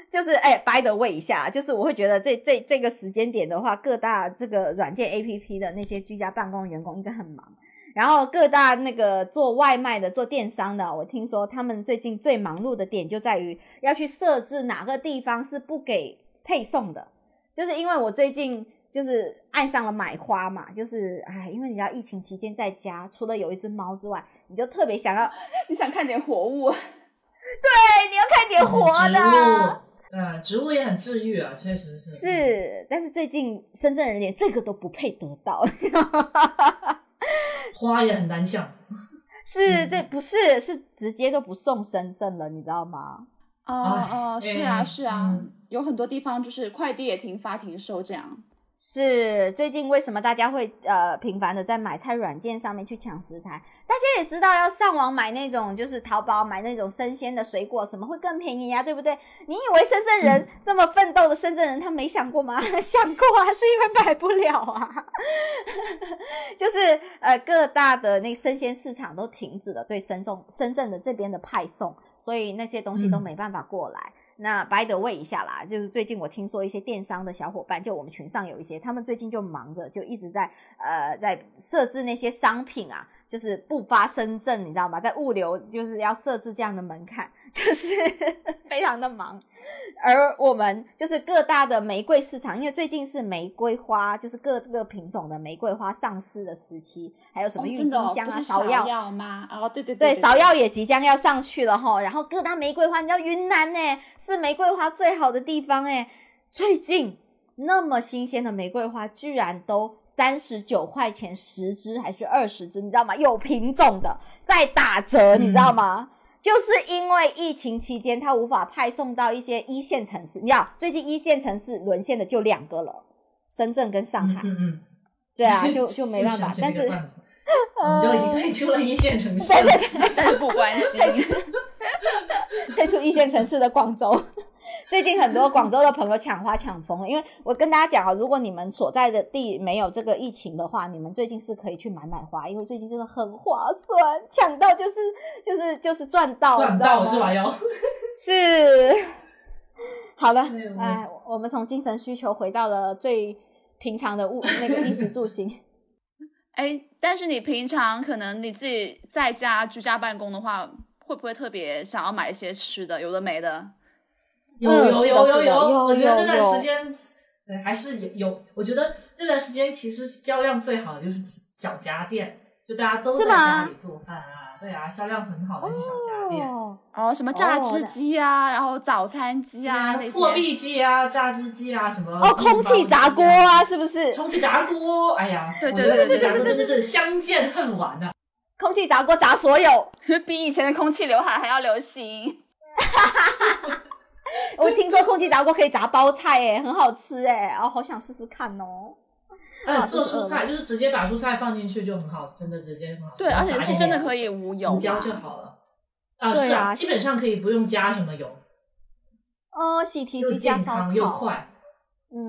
就是哎，by the way 一下，就是我会觉得这这这个时间点的话，各大这个软件 A P P 的那些居家办公员工应该很忙，然后各大那个做外卖的、做电商的，我听说他们最近最忙碌的点就在于要去设置哪个地方是不给配送的，就是因为我最近就是爱上了买花嘛，就是哎，因为你知道疫情期间在家，除了有一只猫之外，你就特别想要，*laughs* 你想看点活物。*laughs* 对，你要看点活的。嗯，植物也很治愈啊，确实是。是，但是最近深圳人连这个都不配得到。*laughs* 花也很难抢。*laughs* 是，这不是是直接都不送深圳了，你知道吗？哦哦，是啊是啊，有很多地方就是快递也停发停收这样。是最近为什么大家会呃频繁的在买菜软件上面去抢食材？大家也知道要上网买那种就是淘宝买那种生鲜的水果什么会更便宜呀，对不对？你以为深圳人这么奋斗的深圳人他没想过吗？*laughs* 想过啊，是因为买不了啊。*laughs* 就是呃各大的那生鲜市场都停止了对深圳深圳的这边的派送，所以那些东西都没办法过来。那 by the way 一下啦，就是最近我听说一些电商的小伙伴，就我们群上有一些，他们最近就忙着，就一直在呃在设置那些商品啊。就是不发深圳，你知道吗？在物流就是要设置这样的门槛，*laughs* 就是非常的忙。而我们就是各大的玫瑰市场，因为最近是玫瑰花，就是各个品种的玫瑰花上市的时期，还有什么郁金香啊、芍药吗？哦，对对对，芍药也即将要上去了哈。然后各大玫瑰花，你知道云南呢是玫瑰花最好的地方哎，最近那么新鲜的玫瑰花居然都。三十九块钱十支还是二十支，你知道吗？有品种的在打折，你知道吗？就是因为疫情期间，它无法派送到一些一线城市。你知道，最近一线城市沦陷的就两个了，深圳跟上海。嗯嗯，对啊，就 *laughs* 就没办法。但是我们就已经退出了一线城市，*laughs* 但是不关心，*laughs* 退出一线城市的广州。最近很多广州的朋友抢花抢疯了，因为我跟大家讲啊，如果你们所在的地没有这个疫情的话，你们最近是可以去买买花，因为最近真的很划算，抢到就是就是就是赚到，赚到是吧？要是好了，哎，我们从精神需求回到了最平常的物那个衣食住行。*laughs* 哎，但是你平常可能你自己在家居家办公的话，会不会特别想要买一些吃的，有的没的？有有有有有，我觉得那段时间，对，还是有有。我觉得那段时间其实销量最好的就是小家电，就大家都在家里做饭啊，对啊，销量很好的一些小家电。哦，什么榨汁机啊，然后早餐机啊，那些破壁机啊，榨汁机啊，什么哦，空气炸锅啊，是不是？空气炸锅，哎呀，对对对，那炸锅真的是相见恨晚呐。空气炸锅炸所有，*laughs* 比以前的空气刘海还要流行。*laughs* *laughs* 我听说空气炸锅可以炸包菜，哎，很好吃，哎，哦，好想试试看哦。哎，做蔬菜就是直接把蔬菜放进去就很好，真的直接很好。对，而且是真的可以无油，无椒就好了。啊，是啊，基本上可以不用加什么油。哦，喜提又健康又快。嗯。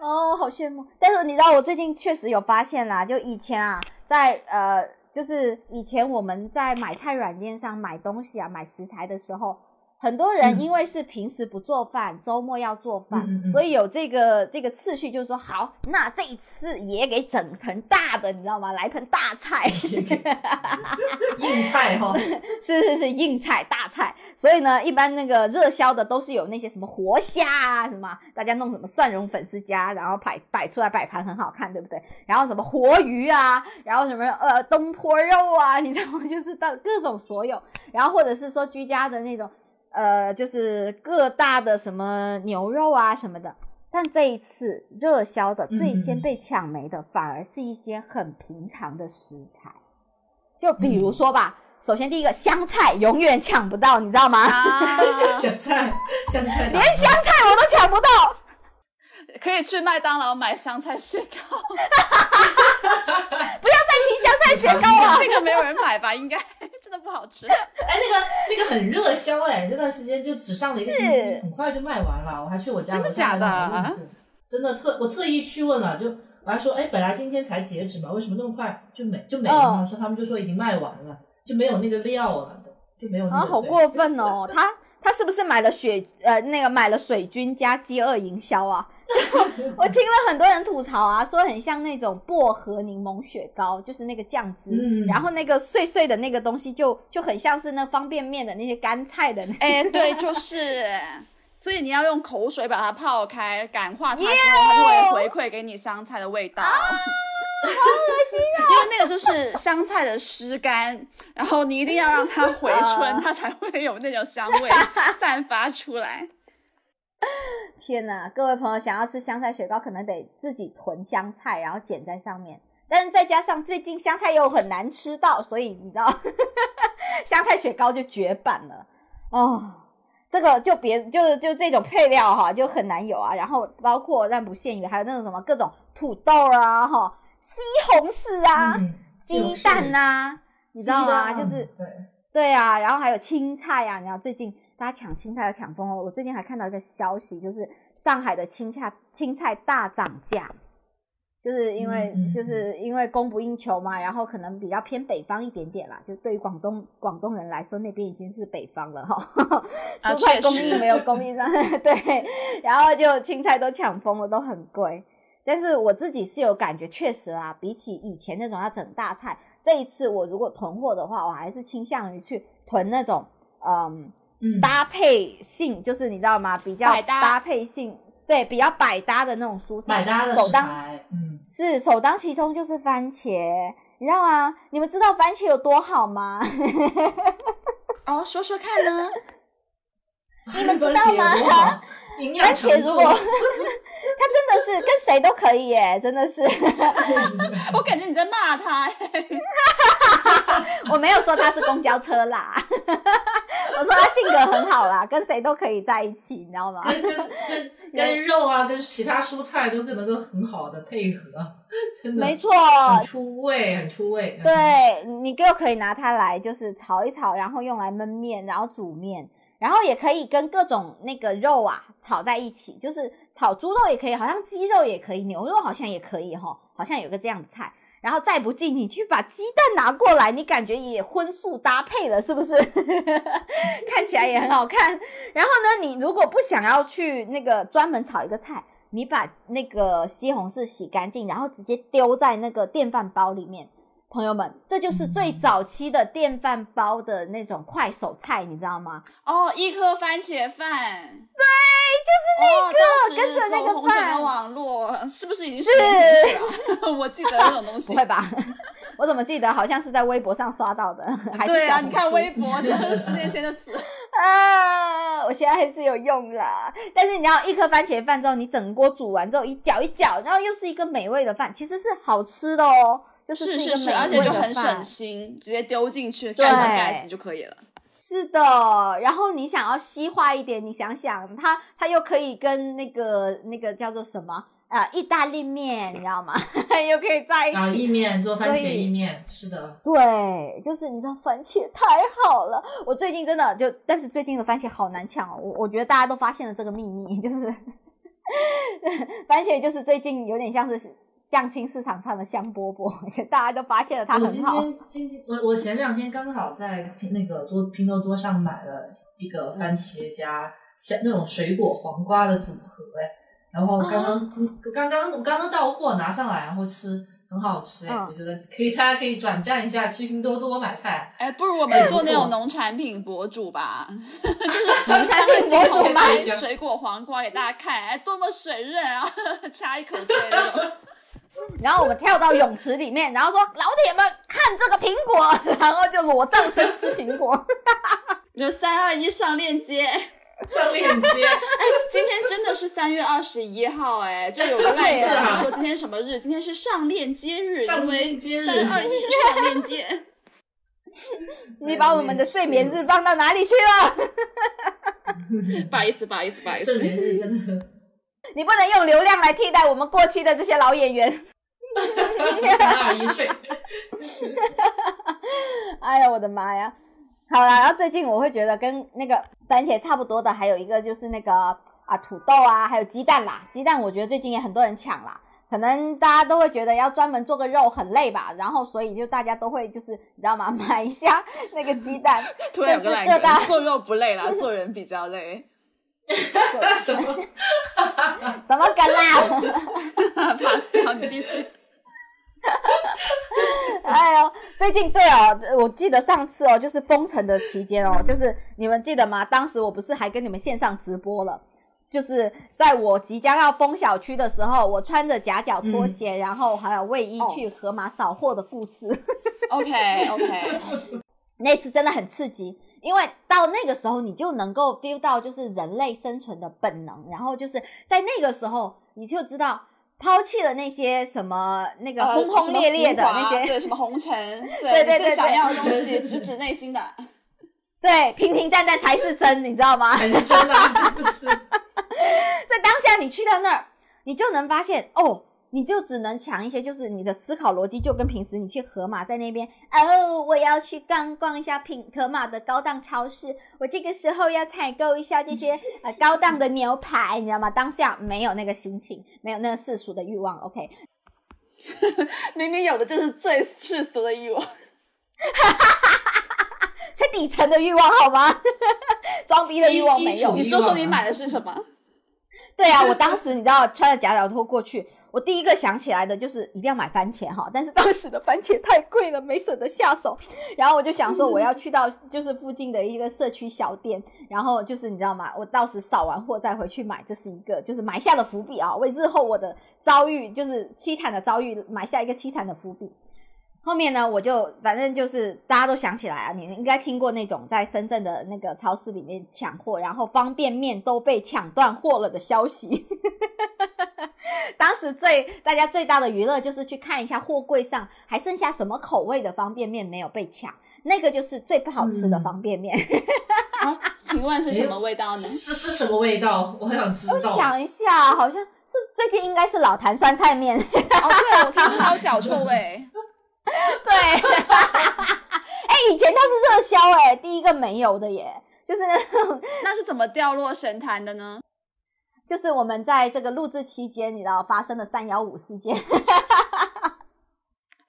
哦，好羡慕。但是你知道，我最近确实有发现啦，就以前啊，在呃，就是以前我们在买菜软件上买东西啊，买食材的时候。很多人因为是平时不做饭，周末要做饭，所以有这个这个次序，就是说好，那这一次也给整盆大的，你知道吗？来盆大菜，*laughs* 硬菜哈，*laughs* 是是是硬菜大菜。所以呢，一般那个热销的都是有那些什么活虾啊，什么大家弄什么蒜蓉粉丝夹，然后摆摆出来摆盘很好看，对不对？然后什么活鱼啊，然后什么呃东坡肉啊，你知道吗？*laughs* 就是到各种所有，然后或者是说居家的那种。呃，就是各大的什么牛肉啊什么的，但这一次热销的最先被抢没的，反而是一些很平常的食材，就比如说吧，首先第一个香菜永远抢不到，你知道吗？*laughs* 香菜，香菜，连香菜我都抢不到。可以去麦当劳买香菜雪糕，*laughs* 不要再提香菜雪糕了，*laughs* 那个没有人买吧？应该真的不好吃。*laughs* 哎，那个那个很热销哎，这段时间就只上了一个星期，很快就卖完了。我还去我家楼下问真的特我特意去问了，就我还说，哎，本来今天才截止嘛，为什么那么快就没就没了？说他们就说已经卖完了，就没有那个料了，就没有。啊，好过分哦，他。他是不是买了雪呃那个买了水军加饥饿营销啊？*laughs* 我听了很多人吐槽啊，说很像那种薄荷柠檬雪糕，就是那个酱汁，然后那个碎碎的那个东西就就很像是那方便面的那些干菜的。哎，对，就是，所以你要用口水把它泡开，感化它之后，它就会回馈给你香菜的味道。好恶心啊！*laughs* 因为那个就是香菜的湿干，然后你一定要让它回春，*laughs* 它才会有那种香味散发出来。*laughs* 天哪，各位朋友想要吃香菜雪糕，可能得自己囤香菜，然后剪在上面。但是再加上最近香菜又很难吃到，所以你知道，*laughs* 香菜雪糕就绝版了。哦，这个就别就就这种配料哈，就很难有啊。然后包括但不限于，还有那种什么各种土豆啊哈。西红柿啊，鸡蛋呐，你知道吗？就是对对啊，然后还有青菜啊，你知道最近大家抢青菜要抢疯了。我最近还看到一个消息，就是上海的青菜青菜大涨价，就是因为就是因为供不应求嘛，然后可能比较偏北方一点点啦。就对于广东广东人来说，那边已经是北方了哈，蔬菜供应没有供应上，*laughs* 对，然后就青菜都抢疯了，都很贵。但是我自己是有感觉，确实啊，比起以前那种要整大菜，这一次我如果囤货的话，我还是倾向于去囤那种，嗯，搭配性，就是你知道吗？比较搭配性，对，比较百搭的那种蔬菜，百搭的首当，嗯，是首当其冲就是番茄，你知道吗？你们知道番茄有多好吗？哦，说说看呢？*laughs* *laughs* 你们知道吗？番茄如果 *laughs* 他真的是跟谁都可以耶，真的是。*laughs* 我感觉你在骂他。*laughs* 我没有说他是公交车啦，我说他性格很好啦，跟谁都可以在一起，你知道吗？跟跟跟跟肉啊，跟其他蔬菜都能够很好的配合，真的。没错，很出味，很出味。对你就可以拿它来，就是炒一炒，然后用来焖面，然后煮面。然后也可以跟各种那个肉啊炒在一起，就是炒猪肉也可以，好像鸡肉也可以，牛肉好像也可以哈，好像有个这样的菜。然后再不济，你去把鸡蛋拿过来，你感觉也荤素搭配了，是不是？*laughs* 看起来也很好看。然后呢，你如果不想要去那个专门炒一个菜，你把那个西红柿洗干净，然后直接丢在那个电饭煲里面。朋友们，这就是最早期的电饭煲的那种快手菜，你知道吗？哦，一颗番茄饭，对，就是那个跟着那个红尘的网络，是不是已经十年前了？*laughs* 我记得那种东西，不会吧？*laughs* 我怎么记得好像是在微博上刷到的？还是对啊，你看微博，这是十年前的词 *laughs* 啊！我现在还是有用啦。但是你要一颗番茄饭之后，你整锅煮完之后一搅一搅，然后又是一个美味的饭，其实是好吃的哦。是是是，而且就很省心，直接丢进去盖上盖子就可以了。是的，然后你想要西化一点，你想想，它它又可以跟那个那个叫做什么啊，意大利面，你知道吗？*laughs* 又可以在一起。意面做番茄意面，是的。对，就是你知道番茄太好了，我最近真的就，但是最近的番茄好难抢哦。我我觉得大家都发现了这个秘密，就是 *laughs* 番茄就是最近有点像是。相亲市场上的香饽饽，*laughs* 大家都发现了它很好。我今天今天我我前两天刚好在拼那个多拼多多上买了一个番茄加像那种水果黄瓜的组合，哎，然后刚刚今刚刚我刚刚到货拿上来，然后吃。很好吃哎，我觉得可以，大家可以转战一下去拼多多买菜。哎，不如我们做那种农产品博主吧，*laughs* 就是农产品博主买水果黄瓜给大家看，哎，多么水润，然后 *laughs* 掐一口这种。然后我们跳到泳池里面，然后说老铁们看这个苹果，*laughs* 然后就裸上身吃苹果。*laughs* 就三二一上链接。上链接，哎，今天真的是三月二十一号，哎，就有个赖人说今天什么日？今天是上链接日，上链接日，三二一上链接。*laughs* 你把我们的睡眠日放到哪里去了？不好意思，不好意思，不好意思。睡眠日真的，*laughs* 你不能用流量来替代我们过期的这些老演员。三二一睡。*laughs* 哎呀，我的妈呀！好啦，然后最近我会觉得跟那个番茄差不多的，还有一个就是那个啊土豆啊，还有鸡蛋啦。鸡蛋我觉得最近也很多人抢啦，可能大家都会觉得要专门做个肉很累吧，然后所以就大家都会就是你知道吗？买一下那个鸡蛋。*laughs* 突然有个懒人，做肉不累啦，做人比较累。什么？*laughs* 什么梗啦？*laughs* 好，你继续。*laughs* 哎呦，最近对哦，我记得上次哦，就是封城的期间哦，就是你们记得吗？当时我不是还跟你们线上直播了，就是在我即将要封小区的时候，我穿着夹脚拖鞋，然后还有卫衣去河马扫货的故事。OK OK，那次真的很刺激，因为到那个时候你就能够 feel 到就是人类生存的本能，然后就是在那个时候你就知道。抛弃了那些什么那个轰轰烈烈的那些，对什么红尘，对 *laughs* 对对想要的东西，直指内心的，*laughs* 对平平淡淡才是真，你知道吗？才是真的，是。*laughs* 在当下你去到那儿，你就能发现哦。你就只能抢一些，就是你的思考逻辑就跟平时你去河马在那边哦，我要去逛逛一下品河马的高档超市，我这个时候要采购一下这些 *laughs* 呃高档的牛排，你知道吗？当下没有那个心情，没有那个世俗的欲望。OK，*laughs* 明明有的就是最世俗的欲望，*laughs* 最底层的欲望好吗？装逼的欲望没有。你说说你买的是什么？对啊，我当时你知道穿着夹脚拖过去，我第一个想起来的就是一定要买番茄哈，但是当时的番茄太贵了，没舍得下手。然后我就想说，我要去到就是附近的一个社区小店，然后就是你知道吗？我到时扫完货再回去买，这是一个就是埋下的伏笔啊，为日后我的遭遇就是凄惨的遭遇埋下一个凄惨的伏笔。后面呢，我就反正就是大家都想起来啊，你应该听过那种在深圳的那个超市里面抢货，然后方便面都被抢断货了的消息。*laughs* 当时最大家最大的娱乐就是去看一下货柜上还剩下什么口味的方便面没有被抢，那个就是最不好吃的方便面。*laughs* 请问是什么味道呢？是是什么味道？我想知道。我想一下，好像是最近应该是老坛酸菜面。*laughs* 哦，对，我听说它有脚臭味。对，哎，以前它是热销哎，第一个没有的耶，就是那是怎么掉落神坛的呢？*laughs* 就是我们在这个录制期间，你知道发生了三幺五事件 *laughs*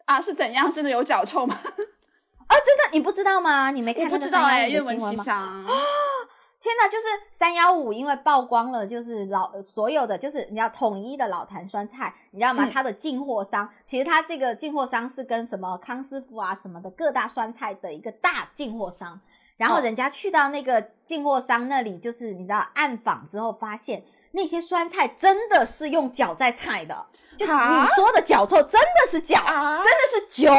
啊？是怎样？真的有脚臭吗？*laughs* 啊，真的你不知道吗？你没看不知道哎，愿闻其详啊。*gasps* 天呐，就是三幺五，因为曝光了，就是老所有的，就是你要统一的老坛酸菜，你知道吗？它的进货商，其实它这个进货商是跟什么康师傅啊什么的各大酸菜的一个大进货商，然后人家去到那个进货商那里，就是你知道暗访之后发现，那些酸菜真的是用脚在踩的，就你说的脚臭真的是脚，真的是脚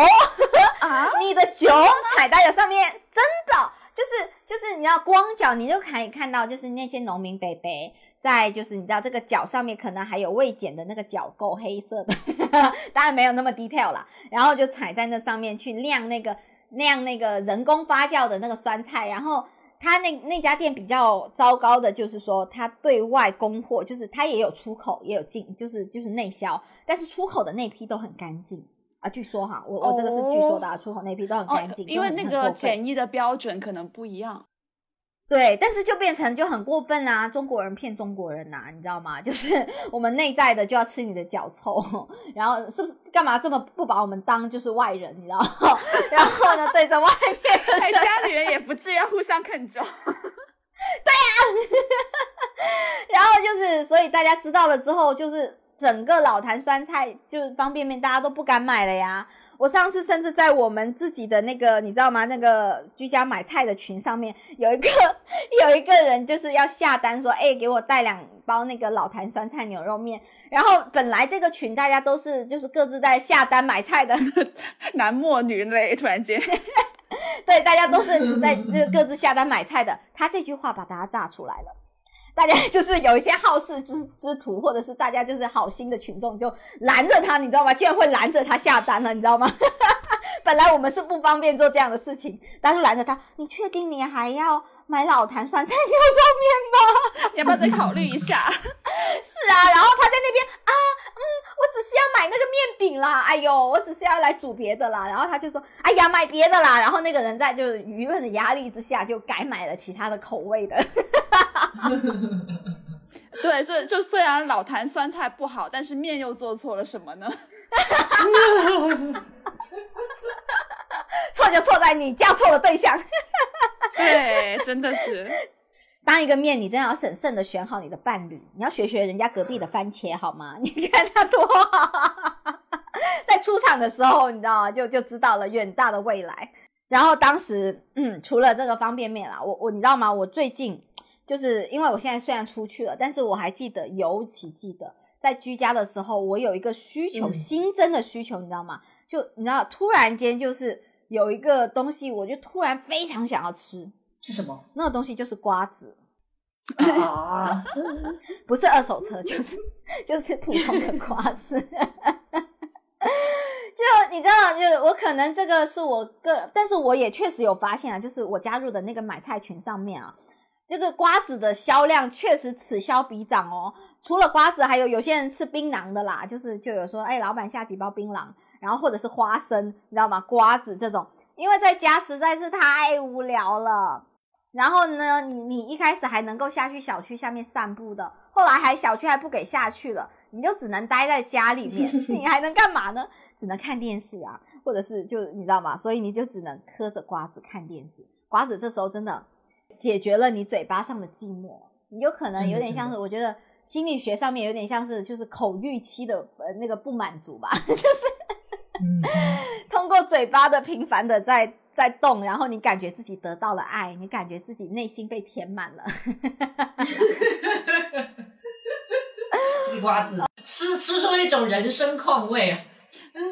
啊，*laughs* 你的脚踩在了上面，真的。就是就是你要光脚，你就可以看到，就是那些农民伯伯在，就是你知道这个脚上面可能还有未剪的那个脚垢，黑色的，*laughs* 当然没有那么 detail 啦。然后就踩在那上面去晾那个晾那个人工发酵的那个酸菜。然后他那那家店比较糟糕的就是说，他对外供货，就是他也有出口也有进，就是就是内销，但是出口的那批都很干净。啊，据说哈，我我这个是据说的啊，出口那批都很干净，因为那个检疫的标准可能不一样。对，但是就变成就很过分啊！中国人骗中国人呐，你知道吗？*laughs* 就是我们内在的就要吃你的脚臭，然后是不是干嘛这么不把我们当就是外人？你知道？*laughs* 然后呢，对着外面，哎，家里人也不至于互相啃脚。*laughs* 对呀，然后就是，所以大家知道了之后，就是整个老坛酸菜就是方便面，大家都不敢买了呀。我上次甚至在我们自己的那个，你知道吗？那个居家买菜的群上面，有一个 *laughs* 有一个人就是要下单说，哎，给我带两包那个老坛酸菜牛肉面。然后本来这个群大家都是就是各自在下单买菜的，*laughs* 男莫女泪，突然间，*laughs* 对，大家都是在就各自下单买菜的。他这句话把大家炸出来了。大家 *laughs* 就是有一些好事之之徒，或者是大家就是好心的群众，就拦着他，你知道吗？居然会拦着他下单了，你知道吗？*laughs* 本来我们是不方便做这样的事情，但是拦着他，你确定你还要买老坛酸菜牛肉面吗？*laughs* 要不要再考虑一下？*laughs* 是啊，然后他在那边啊，嗯，我只是要买那个面饼啦，哎呦，我只是要来煮别的啦。然后他就说，哎呀，买别的啦。然后那个人在就是舆论的压力之下，就改买了其他的口味的。*laughs* 对，所以就虽然老坛酸菜不好，但是面又做错了什么呢？错就错在你嫁错了对象。*laughs* 对，真的是。*laughs* 当一个面，你真的要审慎的选好你的伴侣。你要学学人家隔壁的番茄好吗？*laughs* 你看他多好，在出场的时候，你知道吗？就就知道了远大的未来。然后当时，嗯，除了这个方便面啦，我我你知道吗？我最近。就是因为我现在虽然出去了，但是我还记得，尤其记得在居家的时候，我有一个需求，新增的需求，你知道吗？就你知道，突然间就是有一个东西，我就突然非常想要吃，是什么？那个东西就是瓜子啊，*laughs* 不是二手车，就是 *laughs* 就是普通的瓜子。*laughs* 就你知道，就我可能这个是我个，但是我也确实有发现啊，就是我加入的那个买菜群上面啊。这个瓜子的销量确实此消彼长哦。除了瓜子，还有有些人吃槟榔的啦，就是就有说，哎，老板下几包槟榔，然后或者是花生，你知道吗？瓜子这种，因为在家实在是太无聊了。然后呢，你你一开始还能够下去小区下面散步的，后来还小区还不给下去了，你就只能待在家里面，*laughs* 你还能干嘛呢？只能看电视啊，或者是就你知道吗？所以你就只能嗑着瓜子看电视。瓜子这时候真的。解决了你嘴巴上的寂寞，你有可能有点像是，我觉得心理学上面有点像是，就是口欲期的呃那个不满足吧，*laughs* 就是 *laughs* 通过嘴巴的频繁的在在动，然后你感觉自己得到了爱，你感觉自己内心被填满了。*laughs* 这个瓜子吃吃出一种人生况味。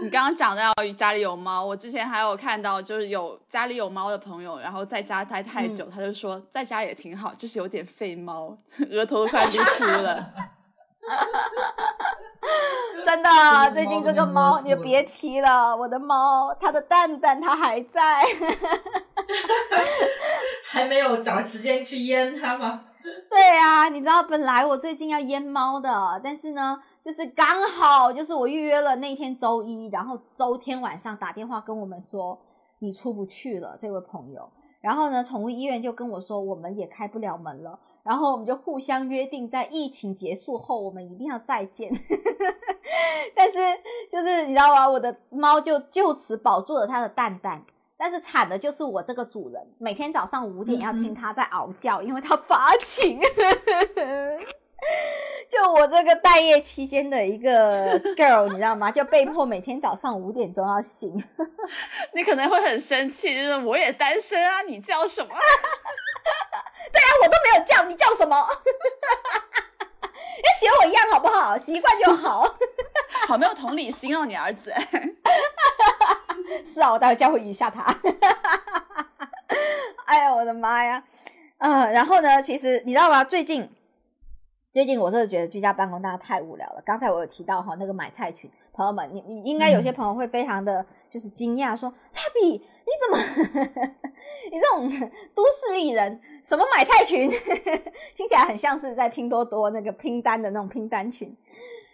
你刚刚讲到家里有猫，我之前还有看到，就是有家里有猫的朋友，然后在家待太久，他就说在家也挺好，就是有点费猫，额头都快憋哭了。*laughs* *laughs* 真的，最近这个猫你就别提了，我的猫，它的蛋蛋它还在，*laughs* 还没有找时间去阉它吗？*laughs* 对啊，你知道本来我最近要阉猫的，但是呢。就是刚好，就是我预约了那天周一，然后周天晚上打电话跟我们说你出不去了，这位朋友。然后呢，宠物医院就跟我说我们也开不了门了。然后我们就互相约定，在疫情结束后我们一定要再见。*laughs* 但是就是你知道吗？我的猫就就此保住了它的蛋蛋，但是惨的就是我这个主人，每天早上五点要听它在嗷叫，因为它发情。*laughs* *laughs* 就我这个待业期间的一个 girl，你知道吗？就被迫每天早上五点钟要醒。*laughs* 你可能会很生气，就是我也单身啊，你叫什么？*laughs* 对啊，我都没有叫，你叫什么？要学我一样好不好？习惯就好。好没有同理心哦，你儿子。是啊，我待会教会一下他。哎呀，我的妈呀！嗯，然后呢？其实你知道吗？最近。最近我是觉得居家办公大家太无聊了。刚才我有提到哈那个买菜群，朋友们，你你应该有些朋友会非常的就是惊讶，说蜡笔你怎么 *laughs* 你这种都市丽人什么买菜群，*laughs* 听起来很像是在拼多多那个拼单的那种拼单群。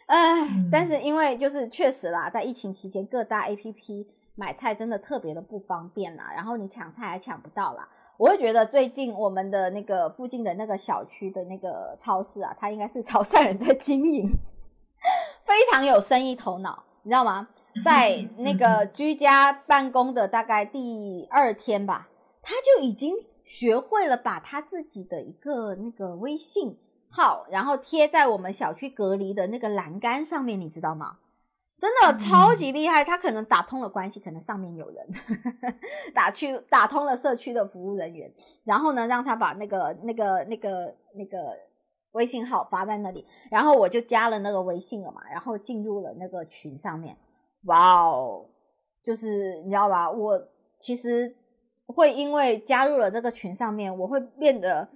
唉，但是因为就是确实啦，在疫情期间各大 APP 买菜真的特别的不方便啦，然后你抢菜还抢不到啦。我会觉得最近我们的那个附近的那个小区的那个超市啊，它应该是潮汕人在经营，非常有生意头脑，你知道吗？在那个居家办公的大概第二天吧，他就已经学会了把他自己的一个那个微信号，然后贴在我们小区隔离的那个栏杆上面，你知道吗？真的超级厉害，他可能打通了关系，可能上面有人 *laughs* 打去打通了社区的服务人员，然后呢，让他把那个那个那个那个微信号发在那里，然后我就加了那个微信了嘛，然后进入了那个群上面。哇哦，就是你知道吧？我其实会因为加入了这个群上面，我会变得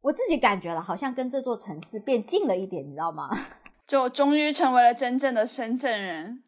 我自己感觉了，好像跟这座城市变近了一点，你知道吗？就终于成为了真正的深圳人。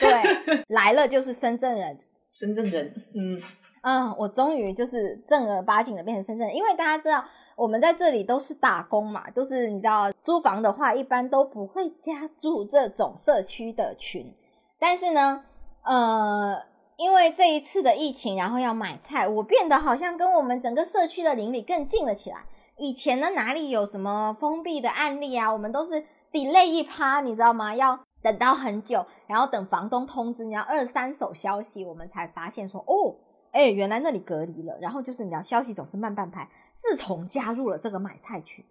对，来了就是深圳人，深圳人。嗯嗯，我终于就是正儿八经的变成深圳人，因为大家知道我们在这里都是打工嘛，都是你知道租房的话，一般都不会加入这种社区的群。但是呢，呃，因为这一次的疫情，然后要买菜，我变得好像跟我们整个社区的邻里更近了起来。以前呢，哪里有什么封闭的案例啊？我们都是 delay 一趴，你知道吗？要等到很久，然后等房东通知，你要二三手消息，我们才发现说，哦，哎，原来那里隔离了。然后就是你知道，消息总是慢半拍。自从加入了这个买菜群，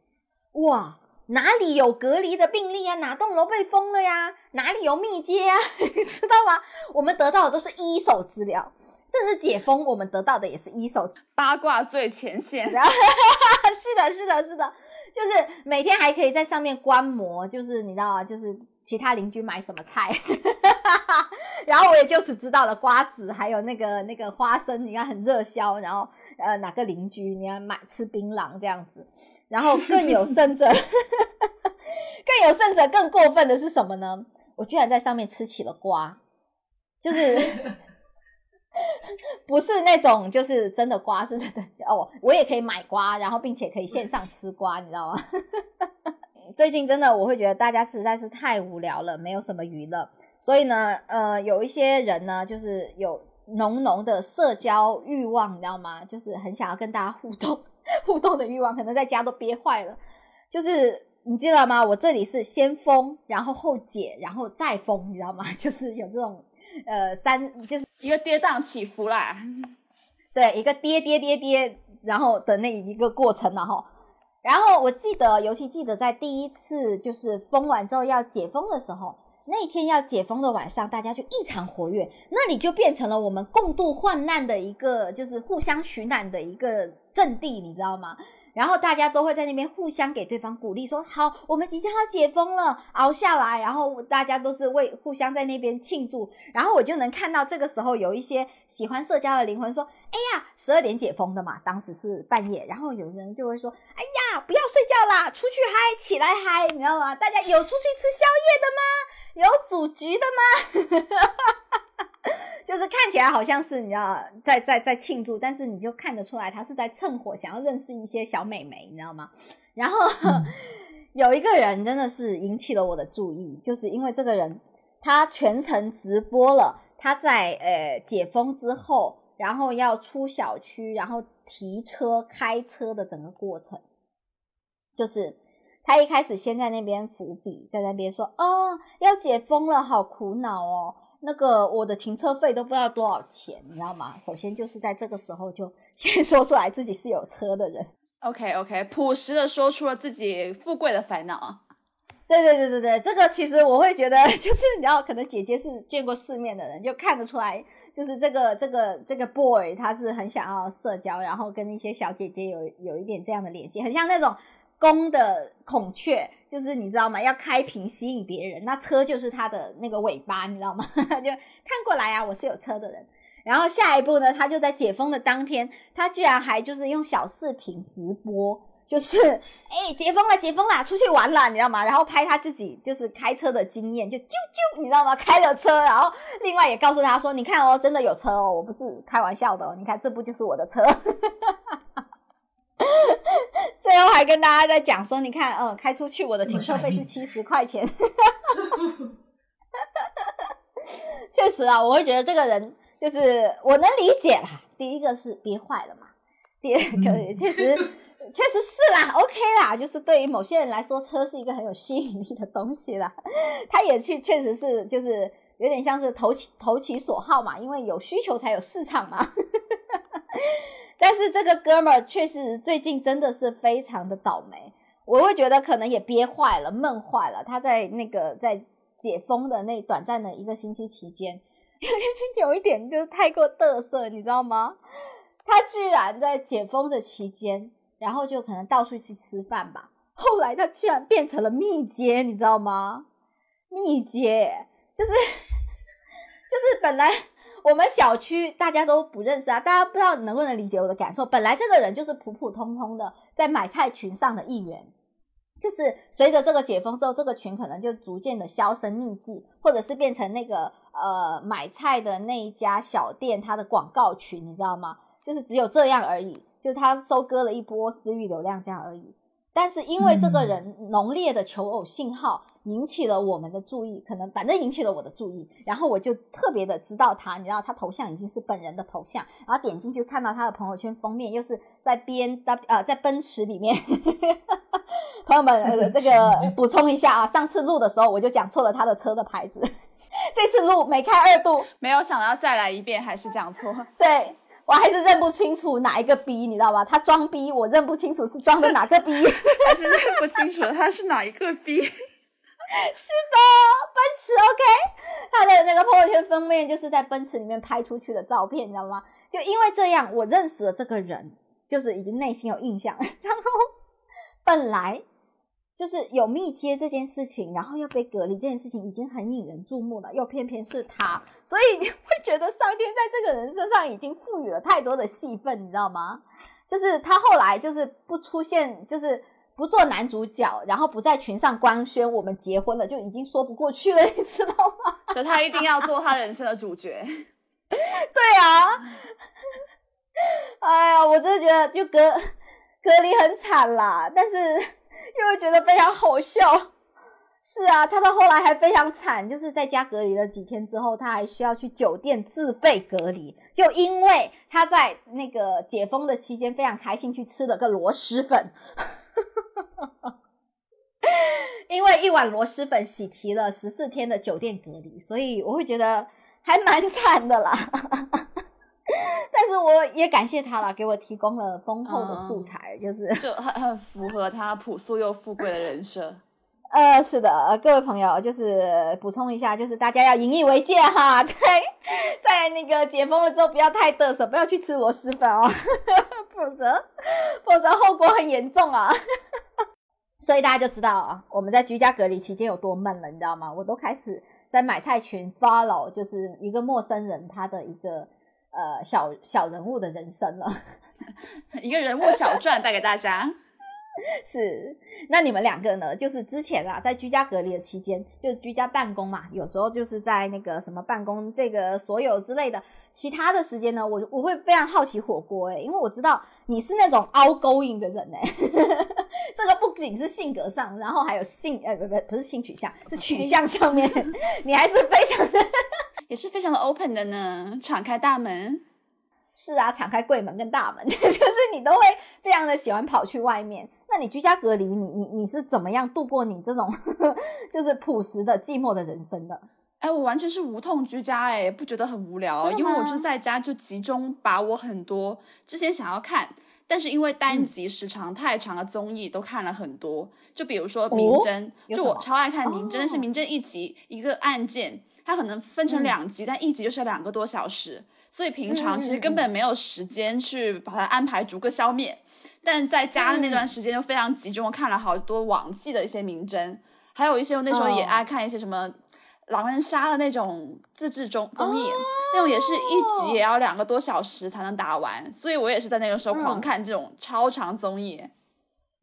哇！哪里有隔离的病例啊？哪栋楼被封了呀？哪里有密接啊？*laughs* 你知道吗？我们得到的都是一手资料，甚至解封，我们得到的也是一手八卦最前线。*laughs* 是的，是的，是的，就是每天还可以在上面观摩，就是你知道吗？就是其他邻居买什么菜，*laughs* 然后我也就此知道了瓜子还有那个那个花生，你看很热销。然后呃，哪个邻居你要买吃槟榔这样子。然后更有甚者，*laughs* 更有甚者，更过分的是什么呢？我居然在上面吃起了瓜，就是不是那种就是真的瓜，是真的哦。我也可以买瓜，然后并且可以线上吃瓜，你知道吗？*laughs* 最近真的我会觉得大家实在是太无聊了，没有什么娱乐，所以呢，呃，有一些人呢，就是有浓浓的社交欲望，你知道吗？就是很想要跟大家互动。*laughs* 互动的欲望可能在家都憋坏了，就是你知道吗？我这里是先封，然后后解，然后再封，你知道吗？*laughs* 就是有这种呃三，就是一个跌宕起伏啦，对，一个跌跌跌跌，然后的那一个过程然后，然后我记得，尤其记得在第一次就是封完之后要解封的时候。那天要解封的晚上，大家就异常活跃，那里就变成了我们共度患难的一个，就是互相取暖的一个阵地，你知道吗？然后大家都会在那边互相给对方鼓励，说好，我们即将要解封了，熬下来。然后大家都是为互相在那边庆祝。然后我就能看到这个时候有一些喜欢社交的灵魂说：“哎呀，十二点解封的嘛，当时是半夜。”然后有人就会说：“哎呀，不要睡觉啦，出去嗨，起来嗨，你知道吗？大家有出去吃宵夜的吗？有组局的吗？”哈哈哈 *laughs* 就是看起来好像是你知道在在在庆祝，但是你就看得出来他是在趁火，想要认识一些小美眉，你知道吗？然后 *laughs* 有一个人真的是引起了我的注意，就是因为这个人他全程直播了他在呃解封之后，然后要出小区，然后提车开车的整个过程，就是他一开始先在那边伏笔，在那边说哦要解封了，好苦恼哦。那个我的停车费都不知道多少钱，你知道吗？首先就是在这个时候就 *laughs* 先说出来自己是有车的人。OK OK，朴实的说出了自己富贵的烦恼。对对对对对，这个其实我会觉得，*laughs* 就是你知道，可能姐姐是见过世面的人，就看得出来，就是这个这个这个 boy 他是很想要社交，然后跟一些小姐姐有有一点这样的联系，很像那种。公的孔雀就是你知道吗？要开屏吸引别人，那车就是它的那个尾巴，你知道吗？*laughs* 就看过来啊，我是有车的人。然后下一步呢，他就在解封的当天，他居然还就是用小视频直播，就是 *laughs* 哎解封了，解封了，出去玩了，你知道吗？然后拍他自己就是开车的经验，就啾啾，你知道吗？开了车，然后另外也告诉他说，你看哦，真的有车哦，我不是开玩笑的哦，你看这不就是我的车。*laughs* *laughs* 最后还跟大家在讲说，你看，嗯，开出去我的停车费是七十块钱。*laughs* 确实啊，我会觉得这个人就是我能理解啦。第一个是憋坏了嘛，第二个也确实确实是啦，OK 啦，就是对于某些人来说，车是一个很有吸引力的东西啦。*laughs* 他也确确实是就是有点像是投其投其所好嘛，因为有需求才有市场嘛。*laughs* 但是这个哥们儿确实最近真的是非常的倒霉，我会觉得可能也憋坏了、闷坏了。他在那个在解封的那短暂的一个星期期间，*laughs* 有一点就是太过嘚瑟，你知道吗？他居然在解封的期间，然后就可能到处去吃饭吧。后来他居然变成了密接，你知道吗？密接就是 *laughs* 就是本来。我们小区大家都不认识啊，大家不知道能不能理解我的感受。本来这个人就是普普通通的在买菜群上的一员，就是随着这个解封之后，这个群可能就逐渐的销声匿迹，或者是变成那个呃买菜的那一家小店它的广告群，你知道吗？就是只有这样而已，就是他收割了一波私域流量这样而已。但是因为这个人浓烈的求偶信号。引起了我们的注意，可能反正引起了我的注意，然后我就特别的知道他，你知道他头像已经是本人的头像，然后点进去看到他的朋友圈封面又是在 B N W 呃在奔驰里面，*laughs* 朋友们这个补充一下啊，上次录的时候我就讲错了他的车的牌子，这次录没开二度，没有想到再来一遍还是讲错，*laughs* 对我还是认不清楚哪一个 B，你知道吧？他装逼，我认不清楚是装的哪个 B，*laughs* 还是认不清楚他是哪一个 B。*laughs* 是的，奔驰 OK，他的那个朋友圈封面就是在奔驰里面拍出去的照片，你知道吗？就因为这样，我认识了这个人，就是已经内心有印象。*laughs* 然后本来就是有密接这件事情，然后要被隔离这件事情已经很引人注目了，又偏偏是他，所以你会觉得上天在这个人身上已经赋予了太多的戏份，你知道吗？就是他后来就是不出现，就是。不做男主角，然后不在群上官宣我们结婚了，就已经说不过去了，你知道吗？可他一定要做他人生的主角。*laughs* 对啊，*laughs* 哎呀，我真的觉得就隔隔离很惨啦，但是又会觉得非常好笑。是啊，他到后来还非常惨，就是在家隔离了几天之后，他还需要去酒店自费隔离，就因为他在那个解封的期间非常开心去吃了个螺蛳粉。*laughs* 因为一碗螺蛳粉洗提了十四天的酒店隔离，所以我会觉得还蛮惨的啦。*laughs* 但是我也感谢他了，给我提供了丰厚的素材，就是就很很符合他朴素又富贵的人设。呃，是的，呃各位朋友，就是补充一下，就是大家要引以为戒哈，*laughs* 在在那个解封了之后，不要太嘚瑟，不要去吃螺蛳粉哦，*laughs* 否则否则后果很严重啊。*laughs* 所以大家就知道啊，我们在居家隔离期间有多闷了，你知道吗？我都开始在买菜群 follow，就是一个陌生人他的一个呃小小人物的人生了，一个人物小传带给大家。*laughs* 是，那你们两个呢？就是之前啊，在居家隔离的期间，就居家办公嘛，有时候就是在那个什么办公这个所有之类的，其他的时间呢，我我会非常好奇火锅哎，因为我知道你是那种 outgoing 的人哎，*laughs* 这个不仅是性格上，然后还有性呃不不不是性取向，是取向上面，*laughs* 你还是非常的，也是非常的 open 的呢，敞开大门。是啊，敞开柜门跟大门，*laughs* 就是你都会非常的喜欢跑去外面。那你居家隔离，你你你是怎么样度过你这种 *laughs* 就是朴实的寂寞的人生的？哎，我完全是无痛居家，哎，不觉得很无聊，因为我就在家就集中把我很多之前想要看，但是因为单集时长太长的综艺都看了很多。就比如说《名侦》，就我超爱看《名侦》，但是《名侦》一集一个案件，它可能分成两集，但一集就是两个多小时。所以平常其实根本没有时间去把它安排逐个消灭，但在家的那段时间就非常集中，看了好多网剧的一些名侦，还有一些我那时候也爱看一些什么狼人杀的那种自制综综艺，那种也是一集也要两个多小时才能打完，所以我也是在那个时候狂看这种超长综艺。